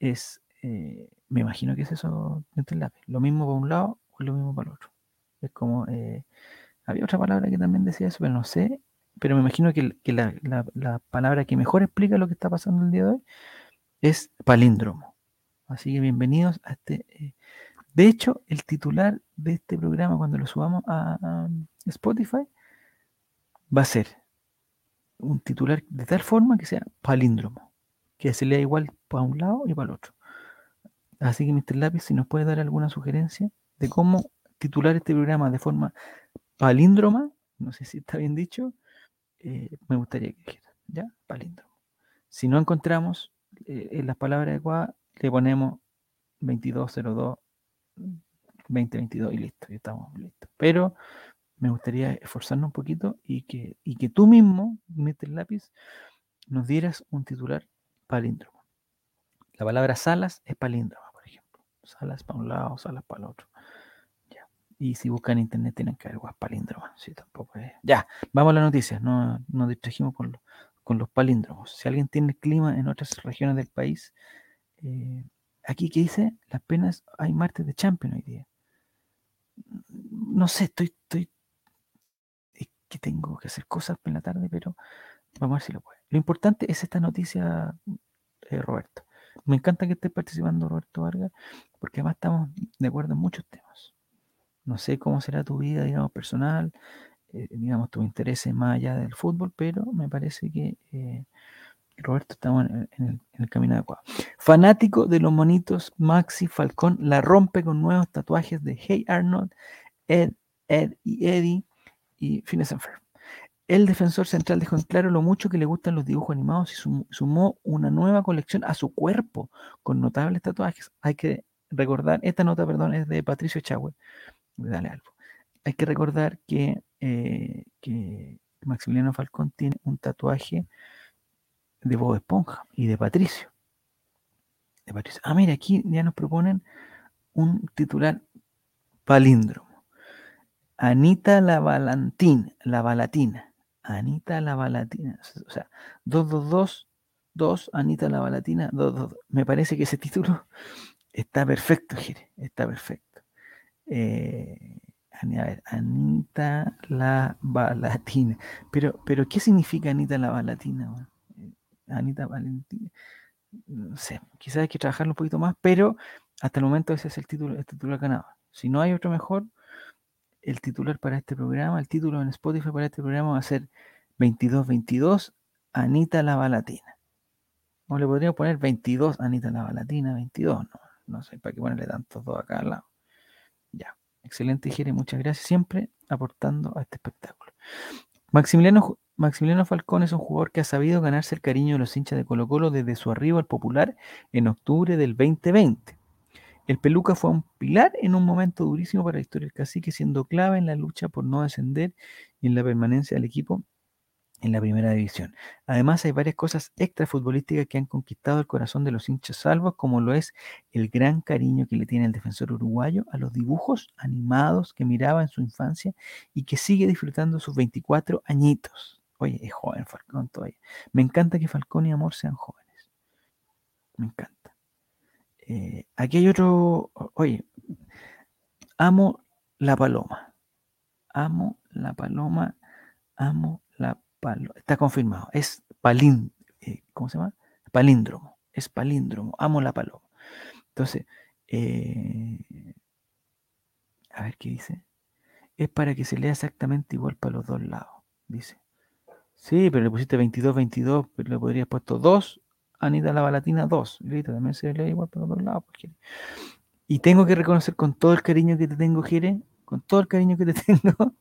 es, eh, me imagino que es eso, Mr. Lápiz, lo mismo por un lado o lo mismo para el otro. Es como eh, había otra palabra que también decía eso, pero no sé. Pero me imagino que, la, palabra que mejor explica lo que está pasando el día de hoy es palíndromo. Así que bienvenidos a este. Eh, de hecho, el titular de este programa, cuando lo subamos a, Spotify, va a ser un titular de tal forma que sea palíndromo, que se lea igual para un lado y para el otro. Así que, Mr. Lápiz, si nos puede dar alguna sugerencia de cómo titular este programa de forma palíndroma, no sé si está bien dicho, eh, me gustaría que dijera, ¿ya? Palíndromo. Si no encontramos eh, en las palabras adecuadas, le ponemos 2202 2022 y listo, y estamos listos. Pero me gustaría esforzarnos un poquito y que, y que tú mismo, metes el lápiz, nos dieras un titular palíndromo. La palabra salas es palíndroma, por ejemplo. Salas para un lado, salas para el otro. Y si buscan internet tienen que ver palíndromos. Sí, tampoco. Ya, vamos a la noticia. No nos distrajimos con, los palíndromos. Si alguien tiene clima en otras regiones del país, eh, aquí que dice, las penas, hay martes de Champions hoy día. No sé, estoy, estoy, es que tengo que hacer cosas en la tarde, pero vamos a ver si lo puedo. Lo importante es esta noticia, eh, Roberto. Me encanta que esté participando Roberto Vargas, porque además estamos de acuerdo en muchos temas. No sé cómo será tu vida, digamos, personal, eh, digamos, tus intereses más allá del fútbol, pero me parece que eh, Roberto estamos en, el, camino adecuado. Fanático de los monitos, Maxi Falcón la rompe con nuevos tatuajes de Hey Arnold, Ed, Ed y Eddie y Phineas El defensor central dejó en claro lo mucho que le gustan los dibujos animados y sumó una nueva colección a su cuerpo con notables tatuajes. Hay que recordar, esta nota, perdón, es de Patricio Chagüe, dale algo. Hay que recordar que, eh, que Maximiliano Falcón tiene un tatuaje de Bob Esponja y de Patricio. De Patricio. Ah, mira, aquí ya nos proponen un titular palíndromo. Anita la Valentín, la Balatina. Anita la Balatina. O sea, 222, 2, Anita la Balatina, 222. Me parece que ese título está perfecto, Gire. Está perfecto. Eh, Anita la Balatina. Pero, pero, ¿qué significa Anita la Balatina? Eh, Anita Valentina. No sé, quizás hay que trabajarlo un poquito más, pero hasta el momento ese es el título, el título ganado. Si no hay otro mejor, el titular para este programa, el título en Spotify para este programa va a ser 2222 Anita la Balatina. O le podríamos poner 22 Anita la Balatina, 22, no, no sé, para qué ponerle tantos dos acá al lado. Ya, excelente Jere, muchas gracias, siempre aportando a este espectáculo. Maximiliano, Maximiliano Falcón es un jugador que ha sabido ganarse el cariño de los hinchas de Colo Colo desde su arribo al popular en octubre del 2020. El Peluca fue un pilar en un momento durísimo para la historia del cacique, siendo clave en la lucha por no descender y en la permanencia del equipo en la primera división. Además, hay varias cosas extrafutbolísticas que han conquistado el corazón de los hinchas salvos, como lo es el gran cariño que le tiene el defensor uruguayo a los dibujos animados que miraba en su infancia y que sigue disfrutando sus 24 añitos. Oye, es joven Falcón todavía. Me encanta que Falcón y Amor sean jóvenes. Me encanta. Eh, aquí hay otro, oye, amo la paloma. Amo la paloma. Amo la está confirmado, es palín, eh, ¿cómo se llama? Palíndromo, es palíndromo, amo la paloma. Entonces, eh, a ver qué dice. Es para que se lea exactamente igual para los dos lados, dice. Sí, pero le pusiste 22, 22, pero le podrías puesto 2, Anita la Balatina 2. Listo, también se lee igual para los dos lados. Pues, y tengo que reconocer con todo el cariño que te tengo, Jere, con todo el cariño que te tengo,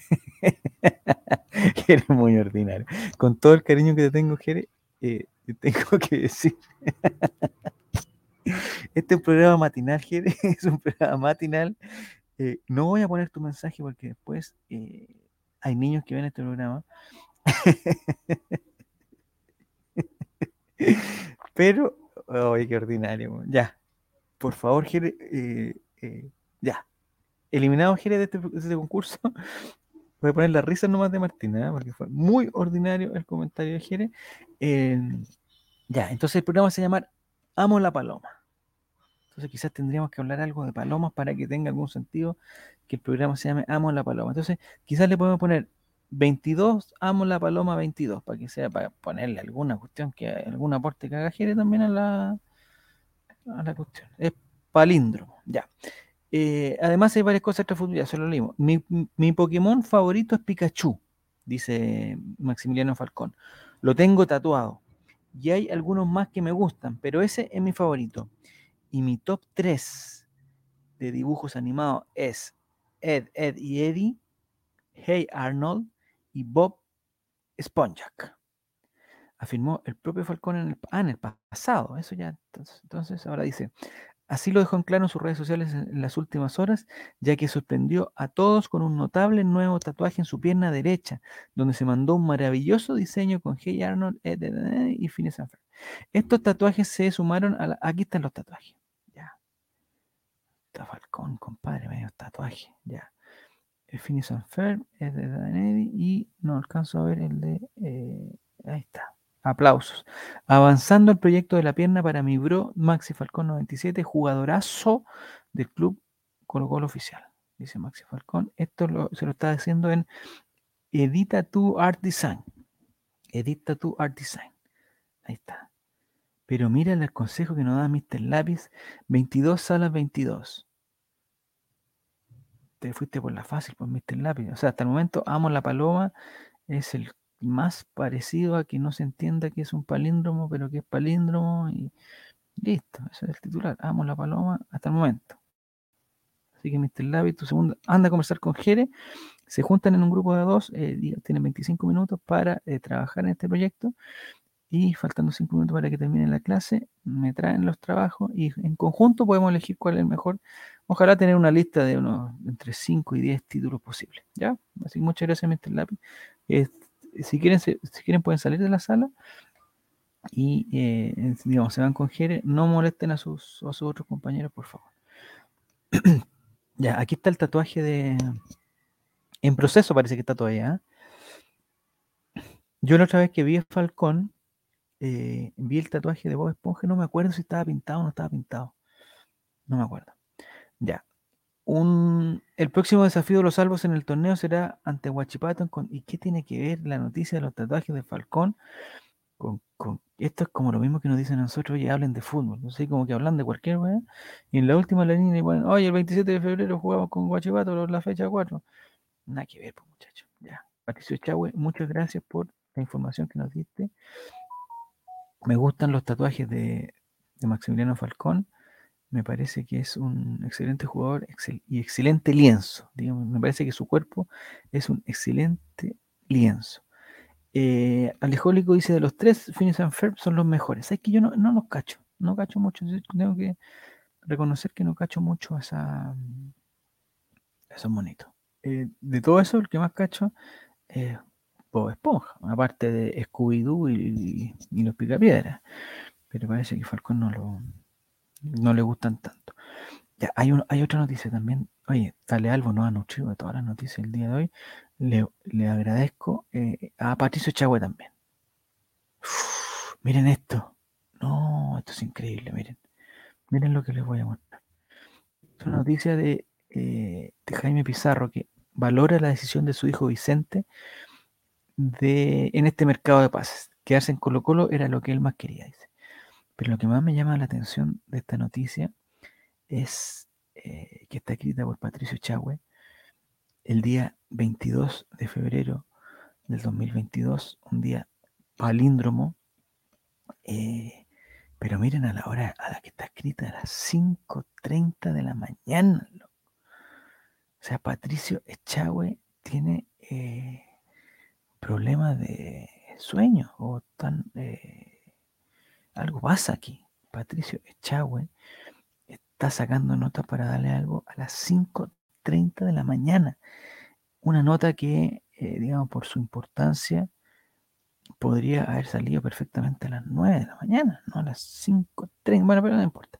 Jere muy ordinario. Con todo el cariño que te tengo, Jere, eh, te tengo que decir. este es un programa matinal, Jere, es un programa matinal. Eh, no voy a poner tu mensaje porque después eh, hay niños que ven este programa. Pero, oye, qué ordinario. Ya, por favor, Jere, ya. Eliminado Jere de este, de este concurso. Voy a poner la risa nomás de Martina, ¿eh? porque fue muy ordinario el comentario de Jere. ya, entonces el programa se llama Amo la Paloma. Entonces quizás tendríamos que hablar algo de palomas para que tenga algún sentido que el programa se llame Amo la Paloma. Entonces quizás le podemos poner 22, Amo la Paloma 22, para que sea, para ponerle alguna cuestión, que algún aporte que haga Jere también a la, a la cuestión. Es palíndromo, ya. Eh, además hay varias cosas extra ya se lo leímos. Mi, Pokémon favorito es Pikachu, dice Maximiliano Falcón. Lo tengo tatuado. Y hay algunos más que me gustan, pero ese es mi favorito. Y mi top 3 de dibujos animados es Ed, Ed y Eddie, Hey Arnold y Bob Sponjak. Afirmó el propio Falcón en el, ah, en el pasado. Eso ya, entonces, entonces ahora dice, Así lo dejó en claro en sus redes sociales en las últimas horas, ya que sorprendió a todos con un notable nuevo tatuaje en su pierna derecha, donde se mandó un maravilloso diseño con Hey Arnold y Phineas and Estos tatuajes se sumaron a la... Aquí están los tatuajes. Ya. Está Falcón, compadre, medio tatuaje. Ya. Phineas and y no alcanzo a ver el de... Eh, ahí está. Aplausos. Avanzando el proyecto de la pierna para mi bro Maxi Falcón 97, jugadorazo del club Colo Colo Oficial. Dice Maxi Falcón. Esto se lo está haciendo en Edita tu Art Design. Edita tu Art Design. Ahí está. Pero mira el consejo que nos da Mr. Lápiz. 22 salas 22. Te fuiste por la fácil, por Mr. Lápiz. O sea, hasta el momento amo la paloma. Es el más parecido a que no se entienda que es un palíndromo, pero que es palíndromo y listo, ese es el titular. Amo la paloma hasta el momento. Así que Mr. Lavi, tu segundo, anda a conversar con Jere, se juntan en un grupo de dos, eh, tienen 25 minutos para eh, trabajar en este proyecto y faltando 5 minutos para que termine la clase, me traen los trabajos y en conjunto podemos elegir cuál es el mejor. Ojalá tener una lista de unos entre 5 y 10 títulos posibles. ¿ya? Así muchas gracias, Mr. Lapi si quieren, si quieren pueden salir de la sala y eh, digamos, se van con Jere, no molesten a sus, a sus otros compañeros, por favor. ya, aquí está el tatuaje de... En proceso parece que está todavía. ¿eh? Yo la otra vez que vi a Falcón, eh, vi el tatuaje de Bob Esponja, no me acuerdo si estaba pintado o no estaba pintado. No me acuerdo. Ya, el próximo desafío de los salvos en el torneo será ante Huachipato. ¿Y qué tiene que ver la noticia de los tatuajes de Falcón con, esto es como lo mismo que nos dicen a nosotros, oye, hablen de fútbol, no sé, como que hablan de cualquier weá, y en la última línea, bueno, oye, el 27 de febrero jugamos con Guachipato la fecha 4. Nada que ver, pues, muchachos. Ya. Patricio Chahue, muchas gracias por la información que nos diste. Me gustan los tatuajes de, de Maximiliano Falcón. Me parece que es un excelente jugador y excelente lienzo. Digamos, me parece que su cuerpo es un excelente lienzo. Eh, Alejólico dice de los tres, Phineas and Ferb son los mejores. Es que yo no, no los cacho, no cacho mucho. Tengo que reconocer que no cacho mucho a, esa, esos monitos. Eh, de todo eso, el que más cacho es Bob Esponja, aparte de Scooby-Doo y, y los Picapiedras. Pero parece que Falcón no, lo, no le gustan tanto. Ya, hay, un- hay otra noticia también. Oye, Dale Albo nos ha nutrido de todas las noticias el día de hoy. Le, le agradezco eh, a Patricio Chagüe también. Miren esto. No, esto es increíble, miren. Miren lo que les voy a mostrar. Es una noticia de, eh, de Jaime Pizarro que valora la decisión de su hijo Vicente de, en este mercado de pases. Quedarse en Colo Colo era lo que él más quería, dice. Pero lo que más me llama la atención de esta noticia es eh, que está escrita por Patricio Chagüe el día 22 de febrero del 2022, un día palíndromo, eh, pero miren a la hora a la que está escrita, a las 5.30 de la mañana. O sea, Patricio Echagüe tiene eh, problemas de sueño o tan... algo pasa aquí. Patricio Echagüe está sacando notas para darle algo a las 5.30 de la mañana. Una nota que, eh, digamos, por su importancia, podría haber salido perfectamente a las 9 de la mañana, no a las 5.30. Bueno, pero no importa.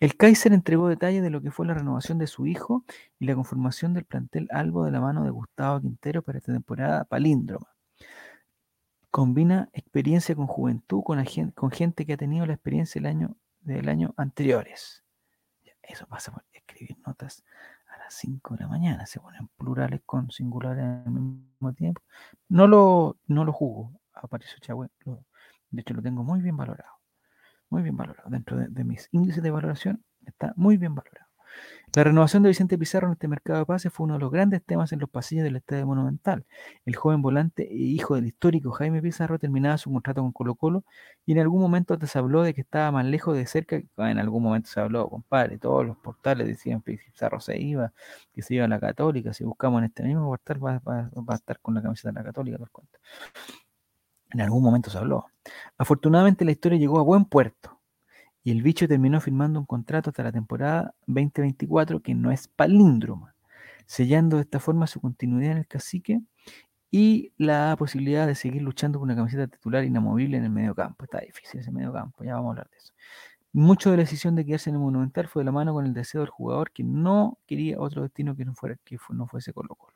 El Kaiser entregó detalles de lo que fue la renovación de su hijo y la conformación del plantel Albo de la mano de Gustavo Quintero para esta temporada palíndroma. Combina experiencia con juventud, con, con gente que ha tenido la experiencia del año, del año anteriores. Eso pasa por escribir notas a las 5 de la mañana. Se ponen plurales con singulares al mismo tiempo. No lo, no lo juzgo a Patricio Chagüe. de hecho, lo tengo muy bien valorado. Muy bien valorado. Dentro de, de mis índices de valoración está muy bien valorado. La renovación de Vicente Pizarro en este mercado de pases fue uno de los grandes temas en los pasillos del Estadio Monumental. El joven volante e hijo del histórico Jaime Pizarro terminaba su contrato con Colo Colo y en algún momento se habló de que estaba más lejos de cerca. ah, En algún momento se habló, compadre, todos los portales decían que Pizarro se iba, que se iba a la Católica. Si buscamos en este mismo portal va- va a estar con la camiseta de la Católica, por cuenta. En algún momento se habló. Afortunadamente la historia llegó a buen puerto y el bicho terminó firmando un contrato hasta la temporada 2024 que no es palíndroma, sellando de esta forma su continuidad en el cacique y la posibilidad de seguir luchando por una camiseta titular inamovible en el mediocampo. Está difícil ese mediocampo, ya vamos a hablar de eso. Mucho de la decisión de quedarse en el Monumental fue de la mano con el deseo del jugador que no quería otro destino que no, fuera, que no fuese Colo Colo.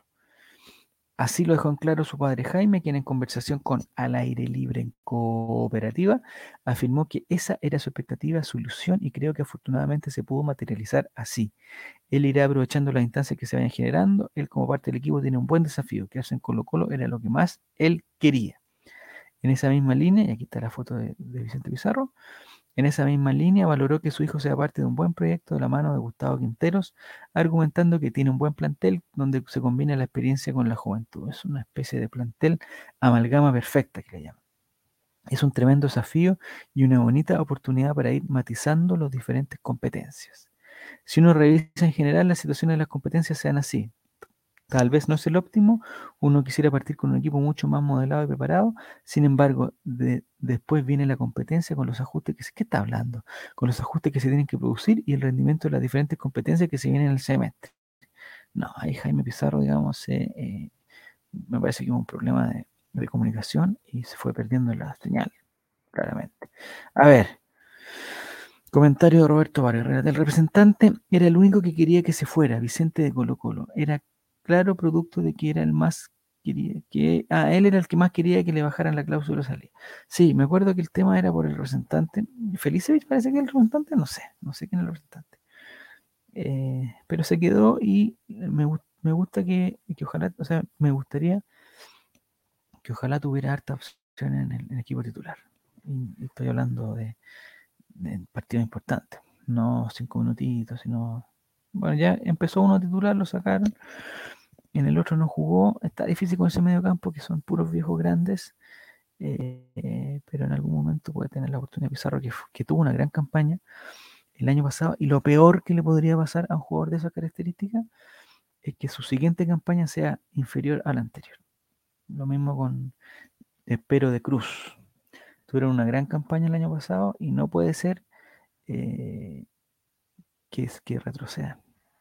Así lo dejó en claro su padre Jaime, quien en conversación con Al Aire Libre en Cooperativa afirmó que esa era su expectativa, su ilusión y creo que afortunadamente se pudo materializar así. Él irá aprovechando las instancias que se vayan generando. Él como parte del equipo tiene un buen desafío. Quedarse en Colo Colo era lo que más él quería. En esa misma línea, y aquí está la foto de, de Vicente Pizarro, en esa misma línea valoró que su hijo sea parte de un buen proyecto de la mano de Gustavo Quinteros, argumentando que tiene un buen plantel donde se combina la experiencia con la juventud. Es una especie de plantel amalgama perfecta que le llaman. Es un tremendo desafío y una bonita oportunidad para ir matizando las diferentes competencias. Si uno revisa en general, las situaciones de las competencias sean así. Tal vez no es el óptimo, uno quisiera partir con un equipo mucho más modelado y preparado, sin embargo, de- después viene la competencia con los ajustes que se, ¿qué está hablando? Con los ajustes que se tienen que producir y el rendimiento de las diferentes competencias que se vienen en el semestre. No, ahí Jaime Pizarro, digamos, eh, eh, me parece que hubo un problema de, comunicación y se fue perdiendo la señal, claramente. A ver, comentario de Roberto. Relata, El representante era el único que quería que se fuera, Vicente de Colo Colo. Era claro producto de que era el más quería que ah, él era el que más quería que le bajaran la cláusula salida. Sí, me acuerdo que el tema era por el representante. Felicevich parece que el representante, no sé, no sé quién es el representante. Eh, pero se quedó y me, me gusta que, que ojalá, o sea, me gustaría que ojalá tuviera harta opción en el, equipo titular. Estoy hablando de, de partidos importantes, no cinco minutitos, sino... Bueno, ya empezó uno a titular, lo sacaron. En el otro no jugó. Está difícil con ese medio campo, que son puros viejos grandes. Eh, pero en algún momento puede tener la oportunidad Pizarro, que, tuvo una gran campaña el año pasado. Y lo peor que le podría pasar a un jugador de esas características es que su siguiente campaña sea inferior a la anterior. Lo mismo con Espero de Cruz. Tuvieron una gran campaña el año pasado y no puede ser eh, que, que retrocedan.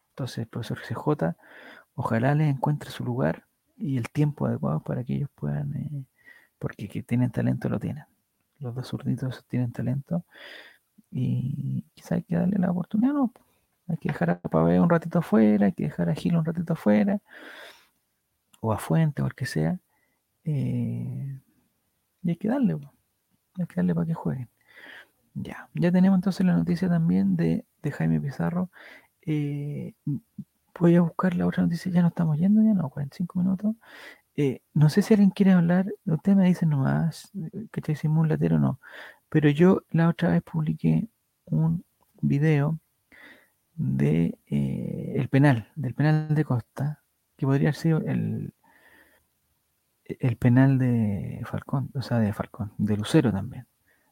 Entonces, el profesor CJ, ojalá les encuentre su lugar y el tiempo adecuado para que ellos puedan, eh, porque que tienen talento lo tienen. Los dos zurditos tienen talento y quizá hay que darle la oportunidad, no. Hay que dejar a Pavé un ratito afuera, hay que dejar a Gil un ratito afuera, o a Fuente, o al que sea. Eh, y hay que darle, hay que darle para que jueguen. Ya, ya tenemos entonces la noticia también de, Jaime Pizarro. Eh, voy a buscar la otra noticia, ya no estamos yendo, ya no, 45 minutos. Eh, no sé si alguien quiere hablar, usted me dice nomás, que te hicimos un latero o no, pero yo la otra vez publiqué un video de eh, el penal, del penal de Costa, que podría haber sido el, el penal de Falcón, o sea, de Falcón, de Lucero también,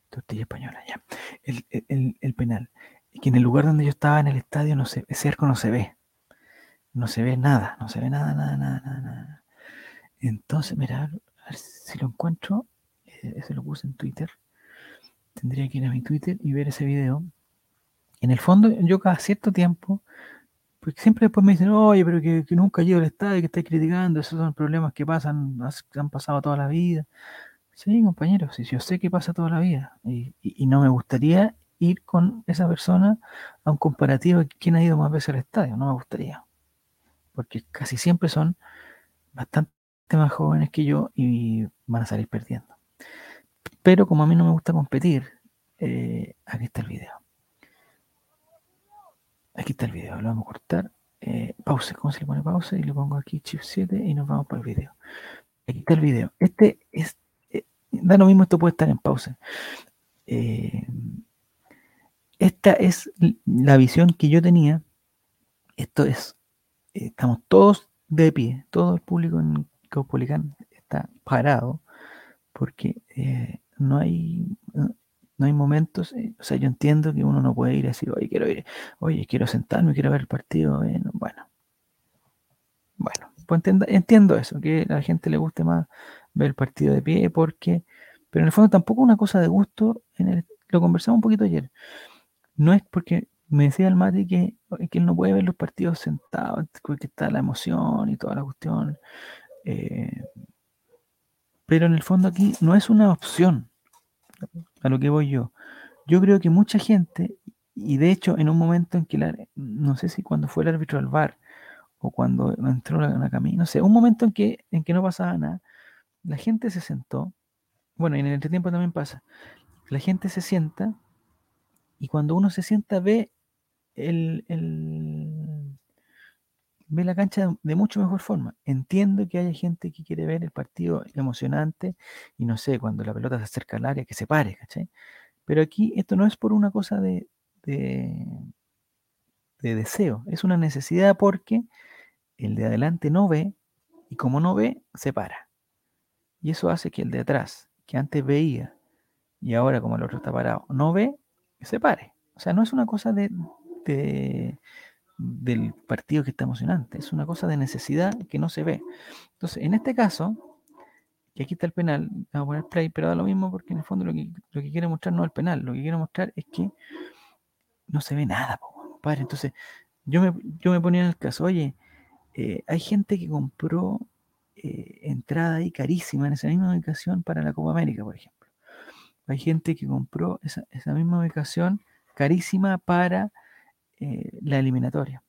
tortilla española, ya. El, el, el penal, que en el lugar donde yo estaba en el estadio, no se, ese arco no se ve, no se ve nada, no se ve nada, nada, nada, nada. Entonces, mira, a ver si lo encuentro, eh, ese lo puse en Twitter, tendría que ir a mi Twitter y ver ese video. En el fondo, yo cada cierto tiempo, porque siempre después me dicen, oye, pero que, nunca llego al estadio, que estáis criticando, esos son problemas que pasan, han pasado toda la vida. Sí, compañeros, sí, yo sé que pasa toda la vida y, no me gustaría ir con esa persona a un comparativo de quién ha ido más veces al estadio, no me gustaría, porque casi siempre son bastante más jóvenes que yo y van a salir perdiendo. Pero como a mí no me gusta competir, eh, aquí está el video. Aquí está el video, lo vamos a cortar. Eh, pause, ¿cómo se le pone pausa? Y le pongo aquí chip 7 y nos vamos para el video. Aquí está el video. Este es, eh, da lo mismo, esto puede estar en pausa. esta es la visión que yo tenía. Esto es, estamos todos de pie, todo el público en Caupolicán está parado porque no hay, no hay momentos, eh, o sea, yo entiendo que uno no puede ir así, oye, quiero ir, oye, quiero sentarme, quiero ver el partido, bueno, bueno, pues entiendo, eso, que a la gente le guste más ver el partido de pie, porque, pero en el fondo tampoco una cosa de gusto, lo conversamos un poquito ayer, no es porque me decía el Mati que, que él no puede ver los partidos sentados, que está la emoción y toda la cuestión, eh, pero en el fondo aquí no es una opción a lo que voy yo. Yo creo que mucha gente, y de hecho en un momento en que, no sé si cuando fue el árbitro al bar o cuando entró la, la camino, no sé, un momento en que, en que no pasaba nada, la gente se sentó, bueno, y en el entretiempo también pasa, la gente se sienta y cuando uno se sienta ve el, ve la cancha de, mucho mejor forma. Entiendo que haya gente que quiere ver el partido emocionante y no sé, cuando la pelota se acerca al área, que se pare, ¿cachai? Pero aquí esto no es por una cosa de, de, de deseo, es una necesidad porque el de adelante no ve y como no ve, se para. Y eso hace que el de atrás, que antes veía y ahora como el otro está parado, no ve, se pare. O sea, no es una cosa de, de, del partido que está emocionante. Es una cosa de necesidad que no se ve. Entonces, en este caso, que aquí está el penal, vamos a poner play, pero da lo mismo porque en el fondo lo que, lo que quiere mostrar no es el penal, lo que quiere mostrar es que no se ve nada, padre. Entonces, yo me, yo me ponía en el caso, oye, eh, hay gente que compró eh, entrada ahí carísima en esa misma ubicación para la Copa América, por ejemplo. Hay gente que compró esa, esa misma ubicación carísima para eh, la eliminatoria.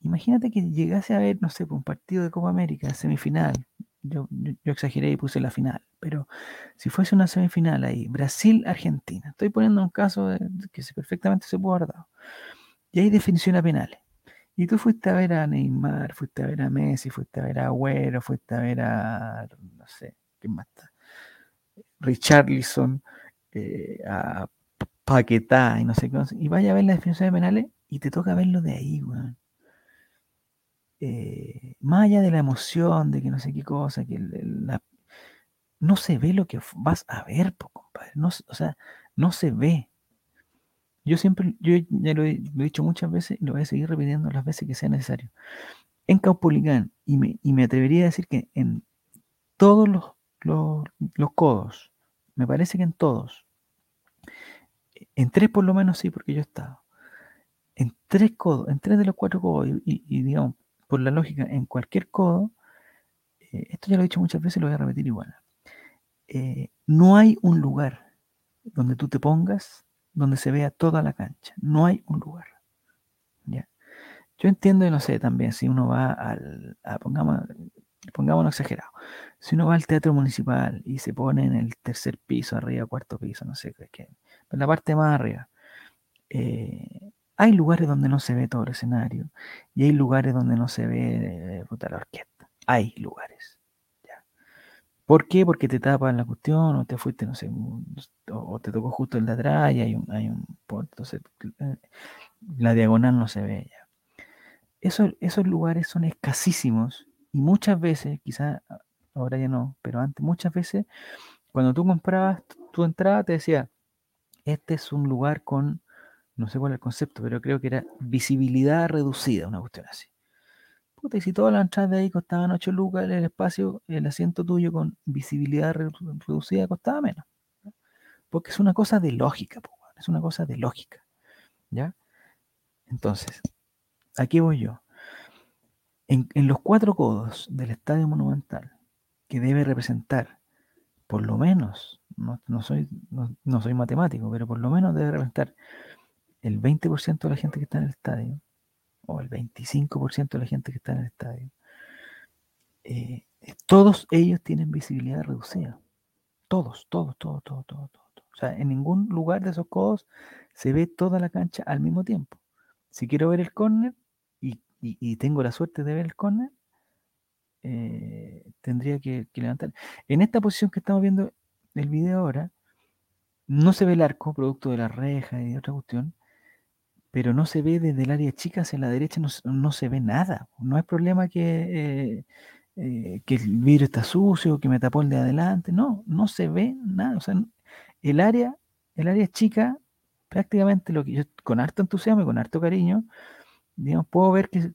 Imagínate que llegase a ver, no sé, un partido de Copa América, semifinal. Yo, exageré y puse la final, pero si fuese una semifinal ahí, Brasil-Argentina, estoy poniendo un caso que perfectamente se pudo haber dado. Y hay definición a penales. Y tú fuiste a ver a Neymar, fuiste a ver a Messi, fuiste a ver a Agüero, fuiste a ver a, no sé, ¿quién más está? Richarlison, eh, a Paquetá y no sé qué, y vaya a ver las definiciones penales y te toca verlo de ahí, weón. Eh, más allá de la emoción, de que no sé qué cosa, que no se ve lo que vas a ver, compadre. No, o sea, no se ve. Yo siempre, yo ya lo he, dicho muchas veces y lo voy a seguir repitiendo las veces que sea necesario. En Caupolicán, y me, y me atrevería a decir que en todos los, los, los codos, me parece que en todos, en tres por lo menos sí, porque yo he estado, en tres codos, en tres de los cuatro codos, y, digamos, por la lógica, en cualquier codo, eh, esto ya lo he dicho muchas veces y lo voy a repetir igual. Eh, no hay un lugar donde tú te pongas donde se vea toda la cancha. No hay un lugar. ¿ya? Yo entiendo y no sé también si uno va al, a, pongamos, pongámonos exagerado, si uno va al teatro municipal y se pone en el tercer piso, arriba, cuarto piso, no sé qué, en la parte más arriba, eh, hay lugares donde no se ve todo el escenario y hay lugares donde no se ve eh, la orquesta. Hay lugares. ¿ya? ¿Por qué? Porque te tapan la cuestión o te fuiste, no sé, o te tocó justo el de atrás y hay un, hay un entonces eh, la diagonal no se ve ya. Eso, esos lugares son escasísimos y muchas veces, quizás ahora ya no, pero antes muchas veces, cuando tú comprabas tu entrada te decía, este es un lugar con no sé cuál es el concepto, pero creo que era visibilidad reducida, una cuestión así. Puta, y si todas las entradas de ahí costaban 8 lucas, el espacio, el asiento tuyo con visibilidad reducida costaba menos. Porque es una cosa de lógica, es una cosa de lógica. ¿Ya? Entonces, aquí voy yo. En, los cuatro codos del Estadio Monumental, que debe representar, por lo menos, no, soy, no soy matemático, pero por lo menos debe representar el 20% de la gente que está en el estadio, o el 25% de la gente que está en el estadio, eh, todos ellos tienen visibilidad reducida. Todos, todos, todos, todos, todos, todos. O sea, en ningún lugar de esos codos se ve toda la cancha al mismo tiempo. Si quiero ver el córner y, tengo la suerte de ver el córner, eh, tendría que, que, levantar. En esta posición que estamos viendo el video ahora, no se ve el arco, producto de la reja y de otra cuestión, pero no se ve desde el área chica hacia la derecha, no, se ve nada. No es problema que, eh, eh, que el vidrio está sucio, que me tapó el de adelante, no, no se ve nada. O sea, el área, el área chica, prácticamente lo que yo con harto entusiasmo y con harto cariño, digamos, puedo ver que,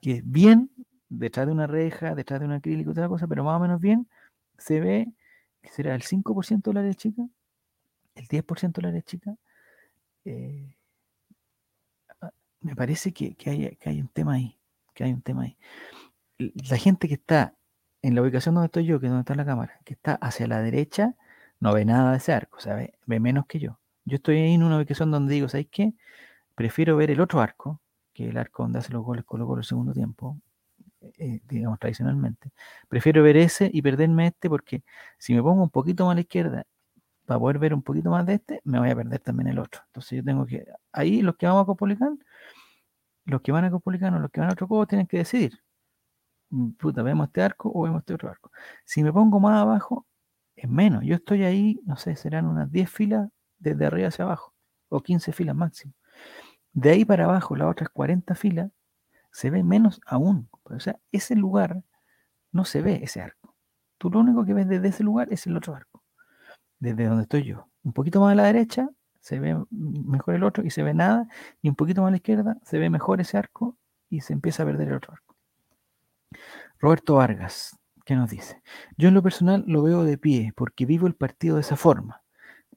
que, bien, detrás de una reja, detrás de un acrílico, otra cosa, pero más o menos bien, se ve será el 5% del área chica, el 10% del área chica. Eh, me parece que, hay, que, hay, un tema ahí, que hay un tema ahí. La gente que está en la ubicación donde estoy yo, que es donde está la cámara, que está hacia la derecha, no ve nada de ese arco, o sea, ve, menos que yo. Yo estoy ahí en una ubicación donde digo, ¿sabes qué? Prefiero ver el otro arco, que el arco donde hace los goles Colo el segundo tiempo, eh, digamos tradicionalmente. Prefiero ver ese y perderme este porque si me pongo un poquito más a la izquierda para poder ver un poquito más de este, me voy a perder también el otro. Entonces yo tengo que, ahí los que vamos a Copolicán, los que van a Copolicán los que van a otro codo tienen que decidir. Mm, puta, vemos este arco o vemos este otro arco. Si me pongo más abajo, es menos. Yo estoy ahí, no sé, serán unas 10 filas desde arriba hacia abajo, o 15 filas máximo. De ahí para abajo, las otras 40 filas, se ve menos aún. O sea, ese lugar no se ve ese arco. Tú lo único que ves desde ese lugar es el otro arco desde donde estoy yo. Un poquito más a la derecha se ve mejor el otro y se ve nada, y un poquito más a la izquierda se ve mejor ese arco y se empieza a perder el otro arco. Roberto Vargas, ¿qué nos dice? Yo en lo personal lo veo de pie porque vivo el partido de esa forma.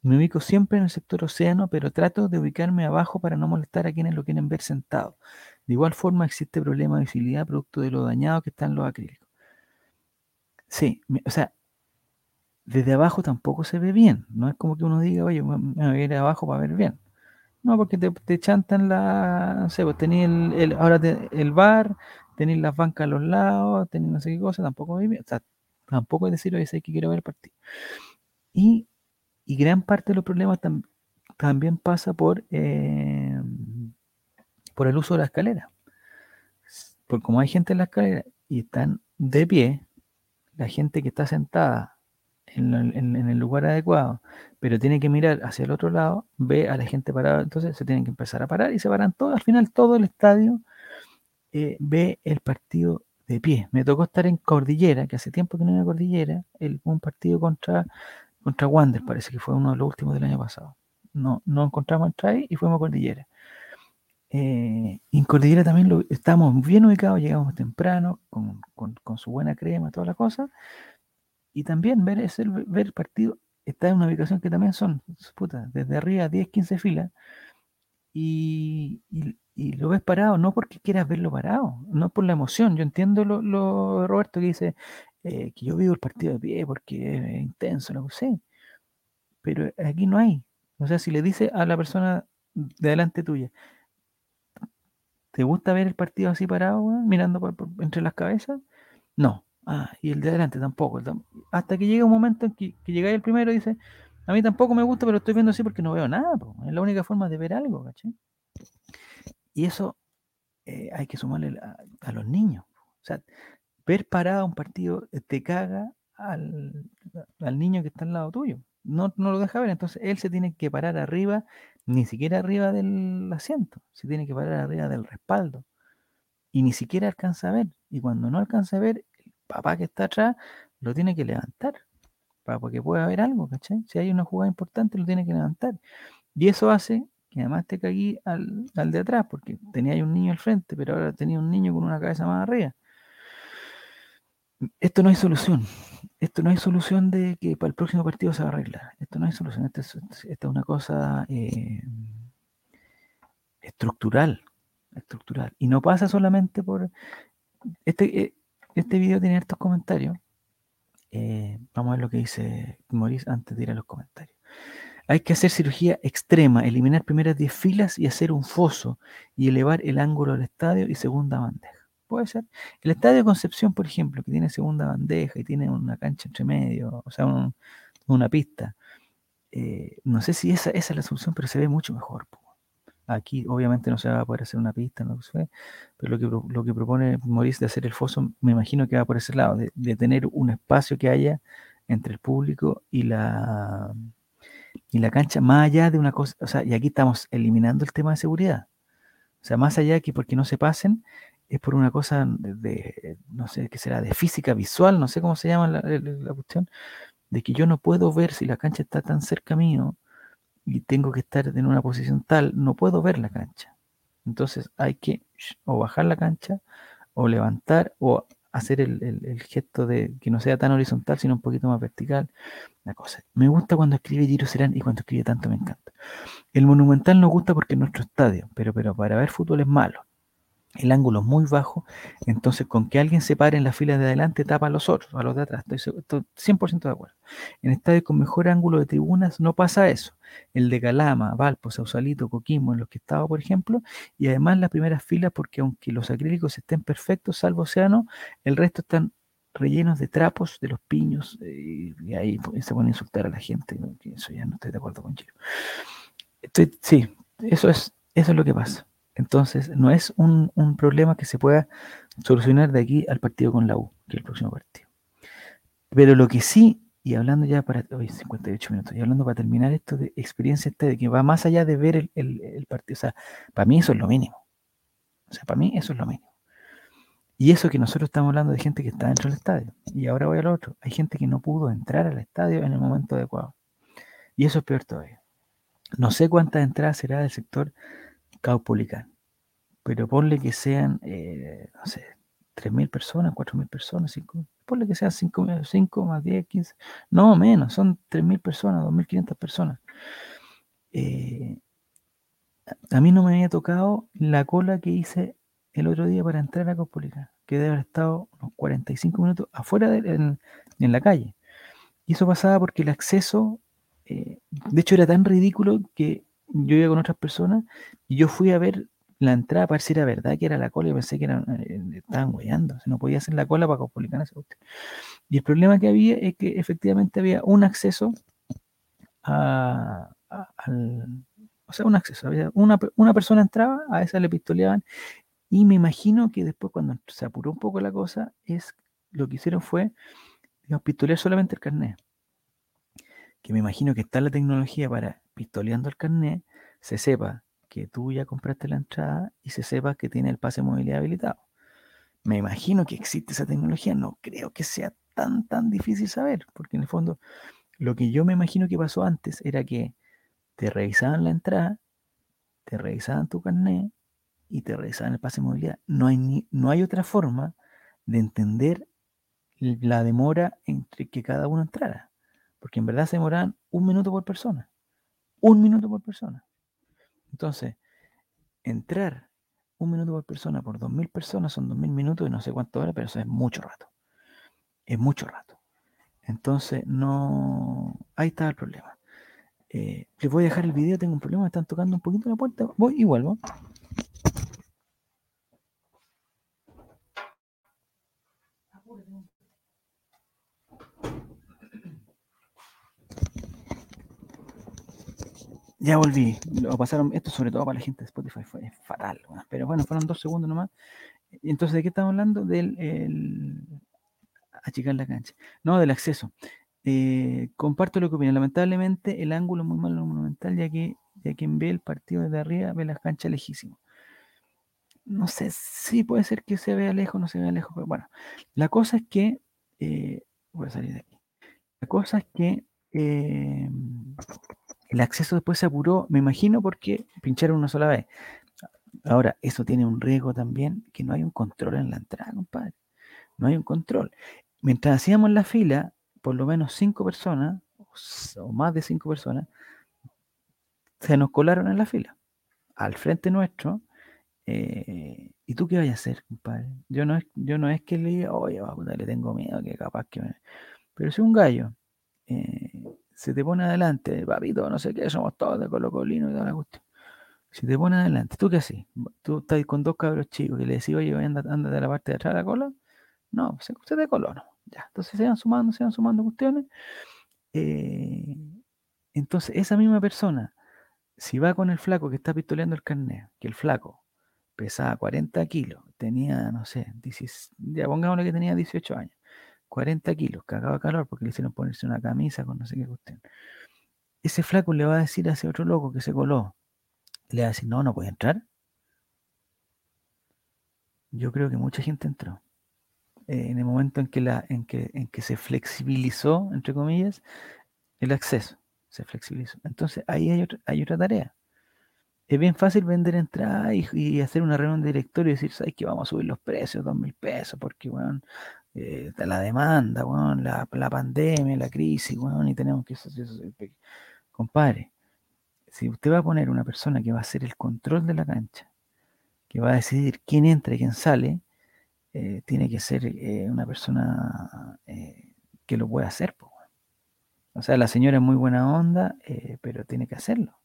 Me ubico siempre en el sector océano, pero trato de ubicarme abajo para no molestar a quienes lo quieren ver sentado. De igual forma existe problema de visibilidad producto de lo dañado que están los acrílicos. Sí, o sea, desde abajo tampoco se ve bien. No es como que uno diga, oye, me voy a ir abajo para ver bien. No, porque te, chantan la. No sé, pues tenéis el, ahora el bar, tenéis las bancas a los lados, tenéis no sé qué cosa, tampoco ve bien. O sea, tampoco es decir, oye, sé que quiero ver el partido. Y, gran parte de los problemas también pasa por, eh, por el uso de la escalera. Porque como hay gente en la escalera y están de pie, la gente que está sentada en, el lugar adecuado, pero tiene que mirar hacia el otro lado, ve a la gente parada, entonces se tienen que empezar a parar y se paran todos, al final todo el estadio eh, ve el partido de pie. Me tocó estar en Cordillera, que hace tiempo que no iba a Cordillera, el, un partido contra, contra Wander, parece que fue uno de los últimos del año pasado. No, no encontramos try y fuimos a Cordillera. Eh, en Cordillera también lo, estábamos bien ubicados, llegamos temprano, con, con, su buena crema, toda la cosa. Y también ver, ese, ver el partido, está en una ubicación que también son, puta, desde arriba 10, 15 filas. Y, y, lo ves parado, no porque quieras verlo parado, no por la emoción. Yo entiendo lo, lo Roberto que dice eh, que yo vivo el partido de pie porque es intenso, lo sé. Pero aquí no hay. O sea, si le dice a la persona de delante tuya, ¿Te gusta ver el partido así parado, mirando entre las cabezas? No. Ah, y el de adelante tampoco. Hasta que llega un momento en que, que el primero y dice, a mí tampoco me gusta, pero estoy viendo así porque no veo nada. Es la única forma de ver algo, ¿cachai? Y eso eh, hay que sumarle a, los niños. O sea, ver parado un partido eh, te caga al, al niño que está al lado tuyo. No, no lo deja ver, entonces él se tiene que parar arriba ni siquiera arriba del asiento, se tiene que parar arriba del respaldo. Y ni siquiera alcanza a ver. Y cuando no alcanza a ver, el papá que está atrás lo tiene que levantar para que pueda ver algo, ¿cachai? Si hay una jugada importante, lo tiene que levantar. Y eso hace que además te caí al, al de atrás, porque tenía un niño al frente, pero ahora tenía un niño con una cabeza más arriba. Esto no hay solución. Esto no hay solución de que para el próximo partido se va a arreglar. Esto no hay solución. Esto es, una cosa eh, estructural. Estructural. Y no pasa solamente por. Este, eh, este video tiene estos comentarios. Eh, vamos a ver lo que dice Maurice antes de ir a los comentarios. Hay que hacer cirugía extrema, eliminar primeras 10 filas y hacer un foso y elevar el ángulo del estadio y segunda bandeja. Puede ser. El Estadio Concepción, por ejemplo, que tiene segunda bandeja y tiene una cancha entre medio, o sea, una pista. Eh, no sé si esa, esa, es la solución, pero se ve mucho mejor. Aquí obviamente no se va a poder hacer una pista, no sé, pero lo que, lo que propone Maurice de hacer el foso, me imagino que va por ese lado, de, de tener un espacio que haya entre el público y la, y la cancha, más allá de una cosa, o sea, y aquí estamos eliminando el tema de seguridad. O sea, más allá de que porque no se pasen, es por una cosa de, no sé qué será, de física visual, no sé cómo se llama la, cuestión, de que yo no puedo ver si la cancha está tan cerca mío y tengo que estar en una posición tal, no puedo ver la cancha. Entonces hay que o bajar la cancha o levantar o hacer el, gesto de que no sea tan horizontal, sino un poquito más vertical. La cosa. Me gusta cuando escribe Giro Serán y cuando escribe tanto me encanta. El Monumental nos gusta porque es nuestro estadio, pero, pero para ver fútbol es malo el ángulo es muy bajo, entonces con que alguien se pare en la fila de adelante tapa a los otros, a los de atrás, estoy, 100% de acuerdo. En estadios con mejor ángulo de tribunas no pasa eso. El de Calama, Valpo, Sausalito, Coquimbo, en los que estaba, por ejemplo, y además las primeras filas, porque aunque los acrílicos estén perfectos, salvo Océano, el resto están rellenos de trapos de los piños, eh, y ahí se pone a insultar a la gente, eso ya no estoy de acuerdo con. Estoy, sí, eso es, eso es lo que pasa. Entonces, no es un, problema que se pueda solucionar de aquí al partido con la U, que es el próximo partido. Pero lo que sí, y hablando ya para hoy 58 minutos, y hablando para terminar esto de experiencia de que va más allá de ver el, partido, o sea, para mí eso es lo mínimo. O sea, para mí eso es lo mínimo. Y eso que nosotros estamos hablando de gente que está dentro del estadio. Y ahora voy al otro. Hay gente que no pudo entrar al estadio en el momento adecuado. Y eso es peor todavía. No sé cuántas entradas será del sector Caupolicán. Pero ponle que sean, eh, no sé, 3.000 personas, 4.000 personas, 5, ponle que sean 5, 5 más 10, 15, no menos, son 3.000 personas, 2.500 personas. Eh, a mí no me había tocado la cola que hice el otro día para entrar a Caupolicán, que debe haber estado unos 45 minutos afuera de, en, la calle. Y eso pasaba porque el acceso, eh, de hecho era tan ridículo que yo iba con otras personas y yo fui a ver la entrada para ver si era verdad que era la cola. y pensé que era, eh, estaban guayando, no podía hacer la cola para Caupolicán. Y el problema que había es que efectivamente había un acceso a, al. O sea, un acceso. Había una, una persona entraba, a esa le pistoleaban. Y me imagino que después, cuando se apuró un poco la cosa, es lo que hicieron fue digamos, pistolear solamente el carnet. que me imagino que está la tecnología para, pistoleando el carnet, se sepa que tú ya compraste la entrada y se sepa que tiene el pase de movilidad habilitado. Me imagino que existe esa tecnología, no creo que sea tan, tan difícil saber, porque en el fondo lo que yo me imagino que pasó antes era que te revisaban la entrada, te revisaban tu carnet y te revisaban el pase de movilidad. No hay, ni, no hay otra forma de entender la demora entre que cada uno entrara, porque en verdad se demoraban un minuto por persona, un minuto por persona. Entonces, entrar un minuto por persona por dos mil personas son dos mil minutos y no sé cuánto horas, pero eso es mucho rato. Es mucho rato. Entonces, no. Ahí está el problema. Eh, les voy a dejar el video, tengo un problema, me están tocando un poquito la puerta. Voy y vuelvo. Ya volví. Lo pasaron, esto sobre todo para la gente de Spotify fue fatal, pero bueno, fueron dos segundos nomás. Entonces, ¿de qué estamos hablando? Del el, achicar la cancha. No, del acceso. Eh, comparto lo que opina. Lamentablemente, el ángulo es muy malo en Monumental, ya que, ya quien ve el partido desde arriba ve las canchas lejísimo. No sé si puede ser que se vea lejos, no se vea lejos, pero bueno. La cosa es que. Eh, voy a salir de aquí. La cosa es que. Eh, el acceso después se apuró, me imagino, porque pincharon una sola vez. Ahora, eso tiene un riesgo también, que no hay un control en la entrada, compadre. No hay un control. Mientras hacíamos la fila, por lo menos cinco personas, o más de cinco personas, se nos colaron en la fila, al frente nuestro. Eh, ¿Y tú qué vas a hacer, compadre? Yo no es, yo no es que le diga, oye, le tengo miedo, que capaz que me... Pero si un gallo eh, se te pone adelante, papito, no sé qué, somos todos de Colo Colino y toda la cuestión. Si te pone adelante, ¿tú qué haces? ¿Tú estás con dos cabros chicos y le decís, oye, anda, anda de la parte de atrás de la cola? No, se, usted de color, no. Ya, entonces se van sumando, se van sumando cuestiones. Eh, entonces, esa misma persona, si va con el flaco que está pistoleando el carnet, que el flaco pesaba 40 kilos, tenía, no sé, ya pongámosle que tenía 18 años, 40 kilos, cagaba calor porque le hicieron ponerse una camisa con no sé qué cuestión. Ese flaco le va a decir a ese otro loco que se coló, le va a decir, no, no puede entrar. Yo creo que mucha gente entró. Eh, en el momento en que, la, en, que, en que se flexibilizó, entre comillas, el acceso, se flexibilizó. Entonces ahí hay otra, hay otra tarea. Es bien fácil vender entrada y, hacer una reunión de directorio y decir, ¿sabes que vamos a subir los precios, dos mil pesos? Porque, bueno, eh, la demanda, la, la, pandemia, la crisis, y tenemos que... Compadre, si usted va a poner una persona que va a hacer el control de la cancha, que va a decidir quién entra y quién sale, eh, tiene que ser eh, una persona que lo pueda hacer. O sea, la señora es muy buena onda, pero tiene que hacerlo.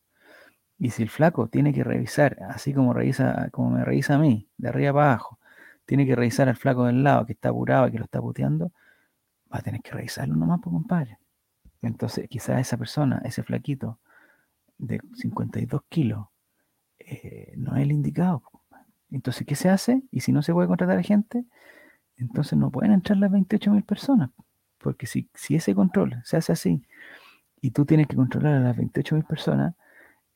Y si el flaco tiene que revisar, así como revisa, como me revisa a mí, de arriba para abajo, tiene que revisar al flaco del lado que está apurado y que lo está puteando, va a tener que revisarlo nomás, pues, compadre. Entonces, quizás esa persona, ese flaquito de 52 kilos, eh, no es el indicado. Entonces, ¿qué se hace? Y si no se puede contratar a gente, entonces no pueden entrar las 28 mil personas. Porque si, si ese control se hace así y tú tienes que controlar a las 28 mil personas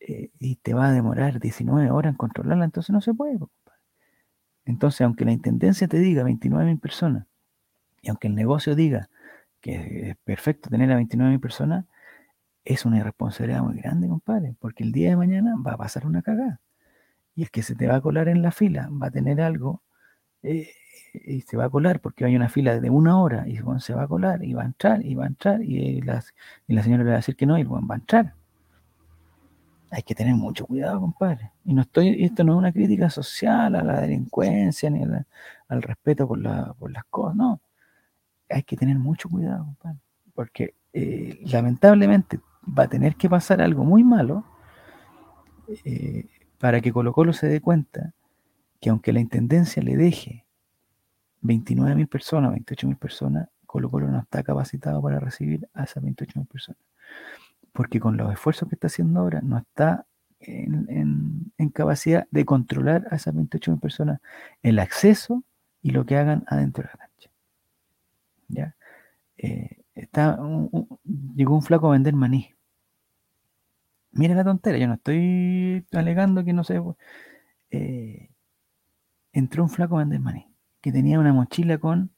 eh, y te va a demorar 19 horas en controlarla, entonces no se puede. Entonces, aunque la intendencia te diga 29 personas, y aunque el negocio diga que es perfecto tener a 29 personas, es una irresponsabilidad muy grande, compadre, porque el día de mañana va a pasar una cagada. Y el que se te va a colar en la fila va a tener algo eh, y se va a colar porque hay una fila de una hora y se va a colar y va a entrar y va a entrar y, y la señora le va a decir que no y el va a entrar hay que tener mucho cuidado, compadre. Y no estoy, esto no es una crítica social a la delincuencia ni al respeto por, las cosas, no. Hay que tener mucho cuidado, compadre. Porque eh, lamentablemente va a tener que pasar algo muy malo eh, para que Colo Colo se dé cuenta que aunque la intendencia le deje 29 mil personas, 28 mil personas, Colo Colo no está capacitado para recibir a esas 28 mil personas porque con los esfuerzos que está haciendo ahora no está en, capacidad de controlar a esas 28 personas el acceso y lo que hagan adentro de la cancha. ¿Ya? Eh, está, llegó un flaco a vender maní. Mira la tontera, yo no estoy alegando que no sé. Eh, entró un flaco a vender maní, que tenía una mochila con,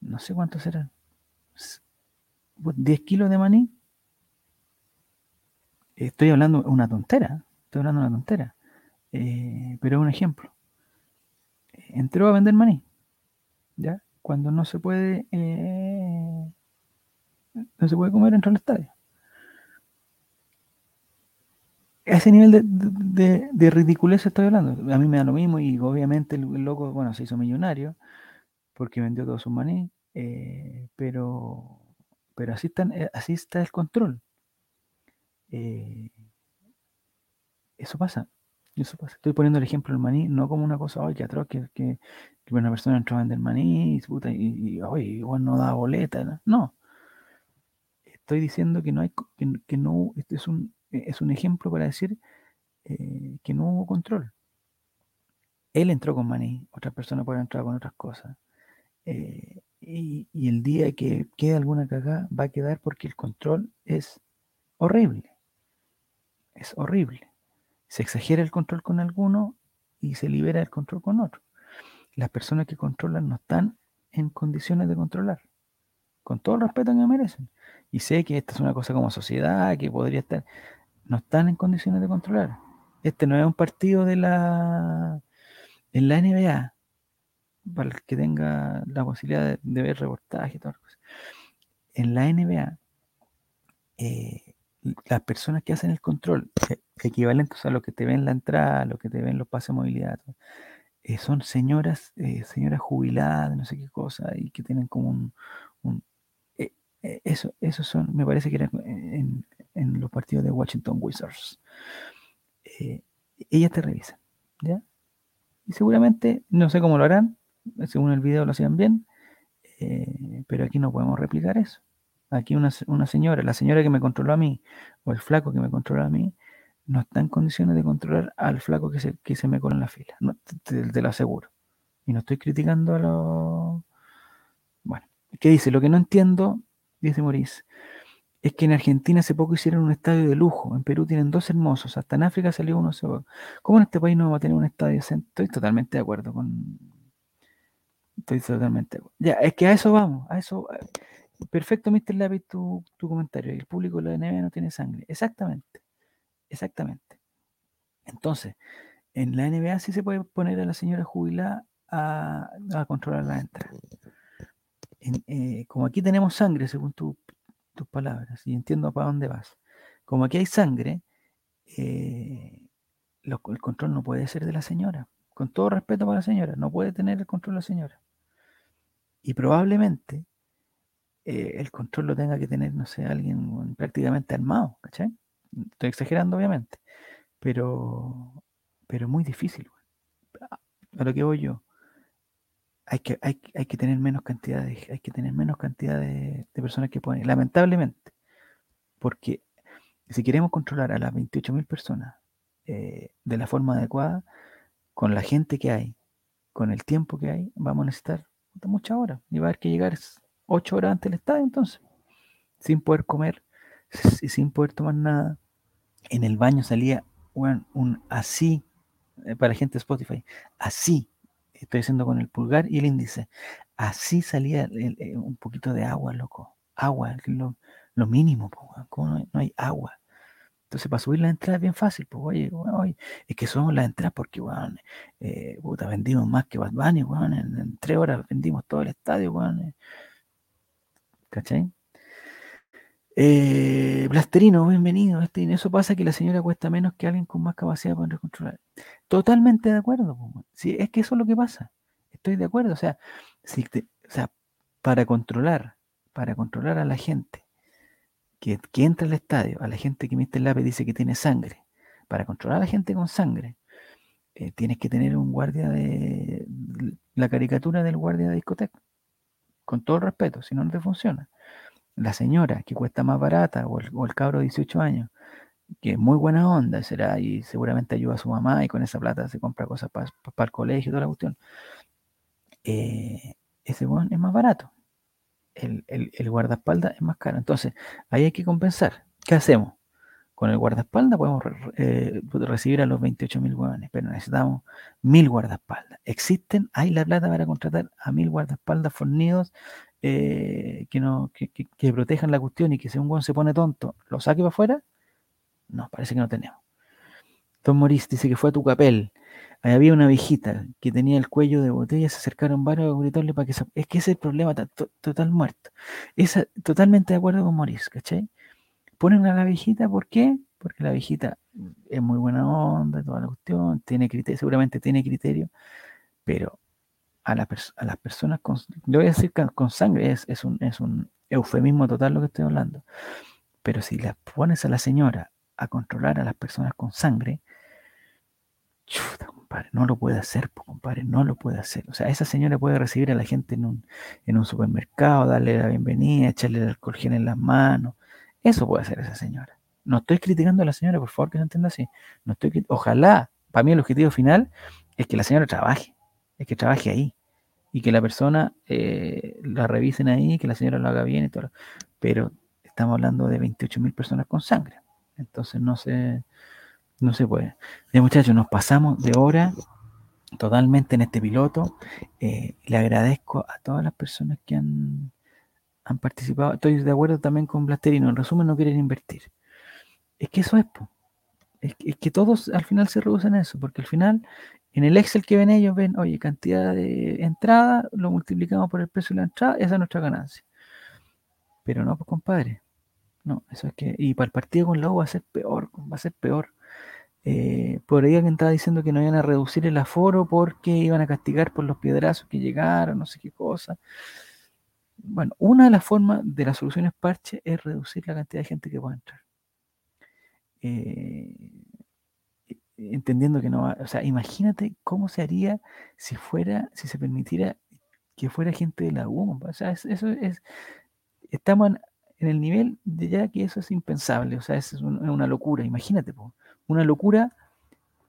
no sé cuántos eran, 10 kilos de maní. Estoy hablando una tontera, estoy hablando una tontera, eh, pero es un ejemplo. Entró a vender maní, ¿ya? Cuando no se puede, eh, no se puede comer dentro del estadio. Ese nivel de, de, ridiculez estoy hablando. A mí me da lo mismo y obviamente el, loco, bueno, se hizo millonario porque vendió todo su maní, eh, pero, pero así, eh, así está el control. Eh, eso pasa. Eso pasa. Estoy poniendo el ejemplo del maní, no como una cosa, hoy que atroz, que, que, una persona entró a vender maní y, y, igual no da boleta. No. Estoy diciendo que no hay, que, que no, este es un, eh, es un ejemplo para decir eh, que no hubo control. Él entró con maní, otras personas pueden entrar con otras cosas. Eh, y, el día que quede alguna cagada va a quedar porque el control es horrible. Es horrible. Se exagera el control con alguno y se libera el control con otro. Las personas que controlan no están en condiciones de controlar. Con todo el respeto que me merecen. Y sé que esta es una cosa como sociedad, que podría estar no están en condiciones de controlar. Este no es un partido de la en la NBA para el que tenga la posibilidad de, ver reportaje y todas las cosas. En la NBA, eh, las personas que hacen el control, eh, equivalentes a lo que te ven la entrada, lo que te ven los pases de movilidad, eh, son señoras, señoras jubiladas, no sé qué cosa, y que tienen como un, eso, eso son, me parece que era en, en los partidos de Washington Wizards. Eh, ellas te revisan, ¿ya? Y seguramente, no sé cómo lo harán, según el video lo hacían bien, eh, pero aquí no podemos replicar eso. Aquí una, señora, la señora que me controló a mí, o el flaco que me controló a mí, no está en condiciones de controlar al flaco que se, que se me cola en la fila, te, lo aseguro. Y no estoy criticando a los... Bueno, ¿qué dice? Lo que no entiendo, dice Maurice, es que en Argentina hace poco hicieron un estadio de lujo, en Perú tienen dos hermosos, hasta en África salió uno solo. ¿Cómo en este país no va a tener un estadio Estoy totalmente de acuerdo con... Estoy totalmente de acuerdo. Ya, es que a eso vamos, a eso... Perfecto, Mr. Lápiz, tu, tu comentario. El público de la NBA no tiene sangre. Exactamente, exactamente. Entonces, en la NBA sí se puede poner a la señora jubilada a, controlar la entrada. Eh, como aquí tenemos sangre, según tu tus palabras y entiendo para dónde vas. Como aquí hay sangre, eh, el control no puede ser de la señora. Con todo respeto para la señora, no puede tener el control la señora. Y probablemente eh, el control lo tenga que tener, no sé, alguien prácticamente armado, ¿cachai? Estoy exagerando, obviamente, pero, pero muy difícil. A lo que voy yo, hay que, hay, hay que tener menos cantidad de, hay que tener menos cantidad de, personas que pueden, lamentablemente, porque si queremos controlar a las 28.000 personas eh, de la forma adecuada, con la gente que hay, con el tiempo que hay, vamos a necesitar muchas horas. Y va a haber que llegar 8 horas antes del estadio, entonces, sin poder comer y sin poder tomar nada. En el baño salía un así, eh, para gente de Spotify, así estoy haciendo con el pulgar y el índice. Así salía eh, un poquito de agua, loco. Agua, lo, lo mínimo, ¿cómo no hay, agua? Entonces, para subir la entrada es bien fácil, pues, oye, oye, es que somos las entradas porque, weón, eh, puta, vendimos más que Bad Bunny, weón, en, tres horas vendimos todo el estadio, weón. ¿Cachai? Eh, Blasterino, bienvenido. Este, eso pasa que la señora cuesta menos que alguien con más capacidad para controlar. Totalmente de acuerdo. Sí, es que eso es lo que pasa. Estoy de acuerdo. O sea, si sea, para controlar, para controlar a la gente que, entra al estadio, a la gente que Mr. Lape dice que tiene sangre, para controlar a la gente con sangre, eh, tienes que tener un guardia de la caricatura del guardia de discoteca. Con todo el respeto, si no, no te funciona la señora que cuesta más barata o el, cabro de 18 años, que es muy buena onda será y seguramente ayuda a su mamá y con esa plata se compra cosas para el colegio y toda la cuestión. Eh, ese buen es más barato. el, el, guardaespaldas es más caro. Entonces, ahí hay que compensar. ¿Qué hacemos? Con el guardaespaldas podemos eh, recibir a los 28 mil hueones, pero necesitamos mil guardaespaldas. ¿Existen? ¿Hay la plata para contratar a mil guardaespaldas fornidos eh, que, protejan la cuestión y que si un hueón se pone tonto, lo saque para afuera? No, parece que no tenemos. Don Maurice dice que fue a tu capel. Había una viejita que tenía el cuello de botella, se acercaron varios a gritarle para que se... Es que ese es el problema, total muerto. Esa, totalmente de acuerdo con Maurice, ¿cachai? Ponen a la viejita, ¿por qué? Porque la viejita es muy buena onda, toda la cuestión, seguramente tiene criterio, pero a, a las personas con, voy a decir con sangre, es, es, un, es un eufemismo total lo que estoy hablando. Pero si la pones a la señora a controlar a las personas con sangre, chuta, compadre, no lo puede hacer, compadre, no lo puede hacer. O sea, esa señora puede recibir a la gente en un, en un supermercado, darle la bienvenida, echarle el alcohol gel en las manos. Eso puede hacer esa señora. No estoy criticando a la señora, por favor, que se entienda así. No estoy, ojalá, para mí el objetivo final es que la señora trabaje, es que trabaje ahí y que la persona eh, la revisen ahí, que la señora lo haga bien y todo. Pero estamos hablando de 28 mil personas con sangre. Entonces no se, no se puede. Ya muchachos, nos pasamos de hora totalmente en este piloto. Eh, le agradezco a todas las personas que han, han participado. Estoy de acuerdo también con Blasterino. En resumen, no quieren invertir. Es que eso es, Es, que, es que todos al final se reducen a eso, porque al final en el Excel que ven ellos ven, oye, cantidad de entrada, lo multiplicamos por el precio de la entrada, esa es nuestra ganancia. Pero no, pues compadre. No, eso es que. Y para el partido con la U va a ser peor, va a ser peor. Eh, por ahí alguien estaba diciendo que no iban a reducir el aforo porque iban a castigar por los piedrazos que llegaron, no sé qué cosa. Bueno, una de las formas de las soluciones parche es reducir la cantidad de gente que pueda entrar. Eh, entendiendo que no, o sea, imagínate cómo se haría si fuera, si se permitiera que fuera gente de la U. O sea, eso es, estamos en, el nivel de ya que eso es impensable, o sea, es una, locura, imagínate, una locura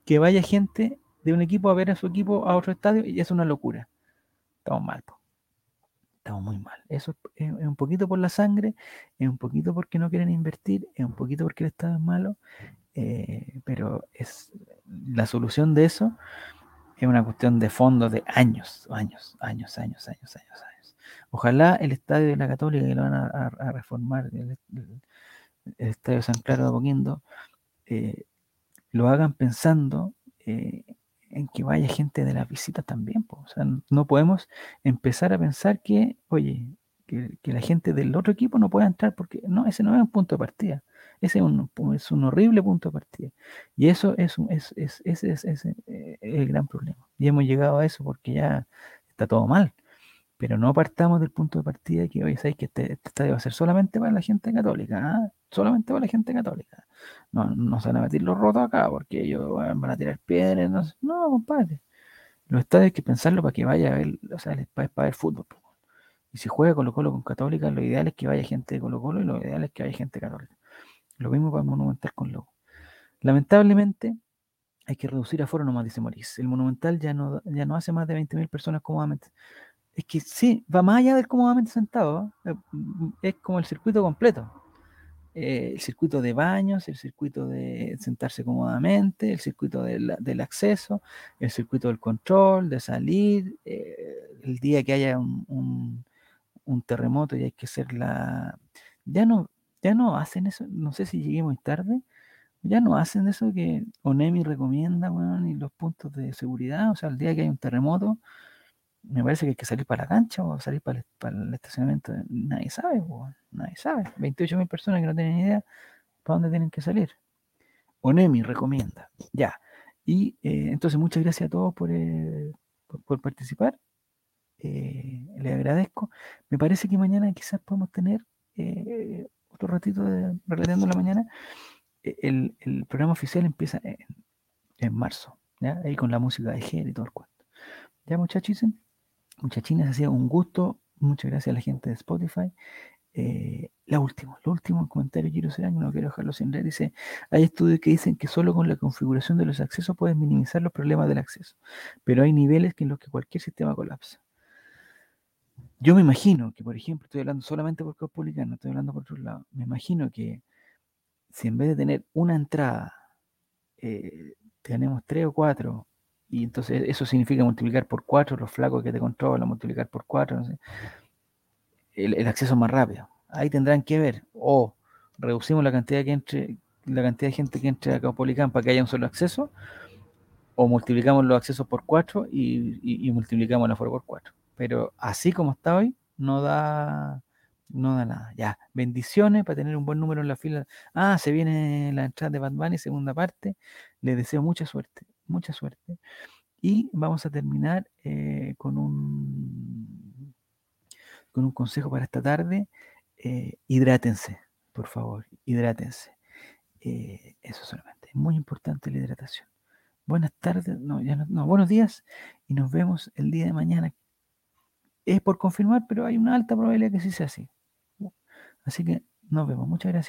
que vaya gente de un equipo a ver a su equipo a otro estadio y es una locura. Estamos mal, muy mal. Eso es, un poquito por la sangre, es un poquito porque no quieren invertir, es un poquito porque el Estado es malo, eh, pero es la solución de eso es una cuestión de fondo de años, años, años, años, años, años, años. Ojalá el estadio de la Católica que lo van a, reformar, el, estadio San Claro de Apoquindo, eh, lo hagan pensando eh, en que vaya gente de las visitas también. O sea, no podemos empezar a pensar que, oye, que, la gente del otro equipo no pueda entrar porque no, ese no es un punto de partida. Ese es un, es un horrible punto de partida. Y eso es, es, es, ese es, eh, el gran problema. Y hemos llegado a eso porque ya está todo mal. Pero no partamos del punto de partida que, oye, sabéis que este, este, estadio va a ser solamente para la gente católica, ¿ah? solamente para la gente católica. No, no se van a meter los rotos acá porque ellos van a tirar piedras. No, no compadre. Los estadios hay que pensarlo para que vaya a ver, o sea, para, para ver fútbol. Y si juega Colo Colo con Católica, lo ideal es que vaya gente de Colo Colo y lo ideal es que vaya gente católica. Lo mismo para el Monumental con Lobo. Lamentablemente, hay que reducir aforo nomás, dice Maurice. El Monumental ya no, ya no hace más de 20.000 personas cómodamente. Es que sí, va más allá del cómodamente sentado. ¿eh? Mm, es como el circuito completo. Eh, el circuito de baños, el circuito de sentarse cómodamente, el circuito del acceso, el circuito del control, de salir, eh, el día que haya un, un, terremoto y hay que hacer la... Ya no, ya no hacen eso, no sé si llegué muy tarde, ya no hacen eso que ONEMI recomienda, bueno, y los puntos de seguridad, o sea, el día que hay un terremoto, me parece que hay que salir para la cancha o salir para el, estacionamiento, nadie sabe, nadie sabe, 28 mil personas que no tienen idea para dónde tienen que salir. ONEMI recomienda, ya. Y eh, entonces muchas gracias a todos por, eh, por, participar. Eh, les agradezco. Me parece que mañana quizás podemos tener otro ratito de Relateando la Mañana, e, el, el, programa oficial empieza en, en, marzo, ¿ya? Ahí con la música de Ger y todo el cuento. Ya, muchachos, muchachines, ha sido un gusto. Muchas gracias a la gente de Spotify. Eh, la última, lo último comentario quiero hacer, no quiero dejarlo sin leer. Dice: Hay estudios que dicen que solo con la configuración de los accesos puedes minimizar los problemas del acceso, pero hay niveles en los que cualquier sistema colapsa. Yo me imagino que, por ejemplo, estoy hablando solamente por Caupolicán, no estoy hablando por otro lado. Me imagino que si en vez de tener una entrada, eh, tenemos tres o cuatro, y entonces eso significa multiplicar por cuatro los flacos que te controlan, multiplicar por cuatro, no sé, el, acceso más rápido. Ahí tendrán que ver, o reducimos la cantidad que entre, la cantidad de gente que entre a Caupolicán para que haya un solo acceso, o multiplicamos los accesos por 4 y, y, y, multiplicamos el aforo por 4. Pero así como está hoy, no da, no da nada. Ya, bendiciones para tener un buen número en la fila. Ah, se viene la entrada de Bad Bunny, segunda parte. Les deseo mucha suerte, mucha suerte. Y vamos a terminar eh, con un con un consejo para esta tarde. Eh, hidrátense, por favor, hidrátense. Eh, eso solamente. Es muy importante la hidratación. Buenas tardes, no, ya no, no, buenos días y nos vemos el día de mañana. Es por confirmar, pero hay una alta probabilidad que sí sea así. Así que nos vemos. Muchas gracias.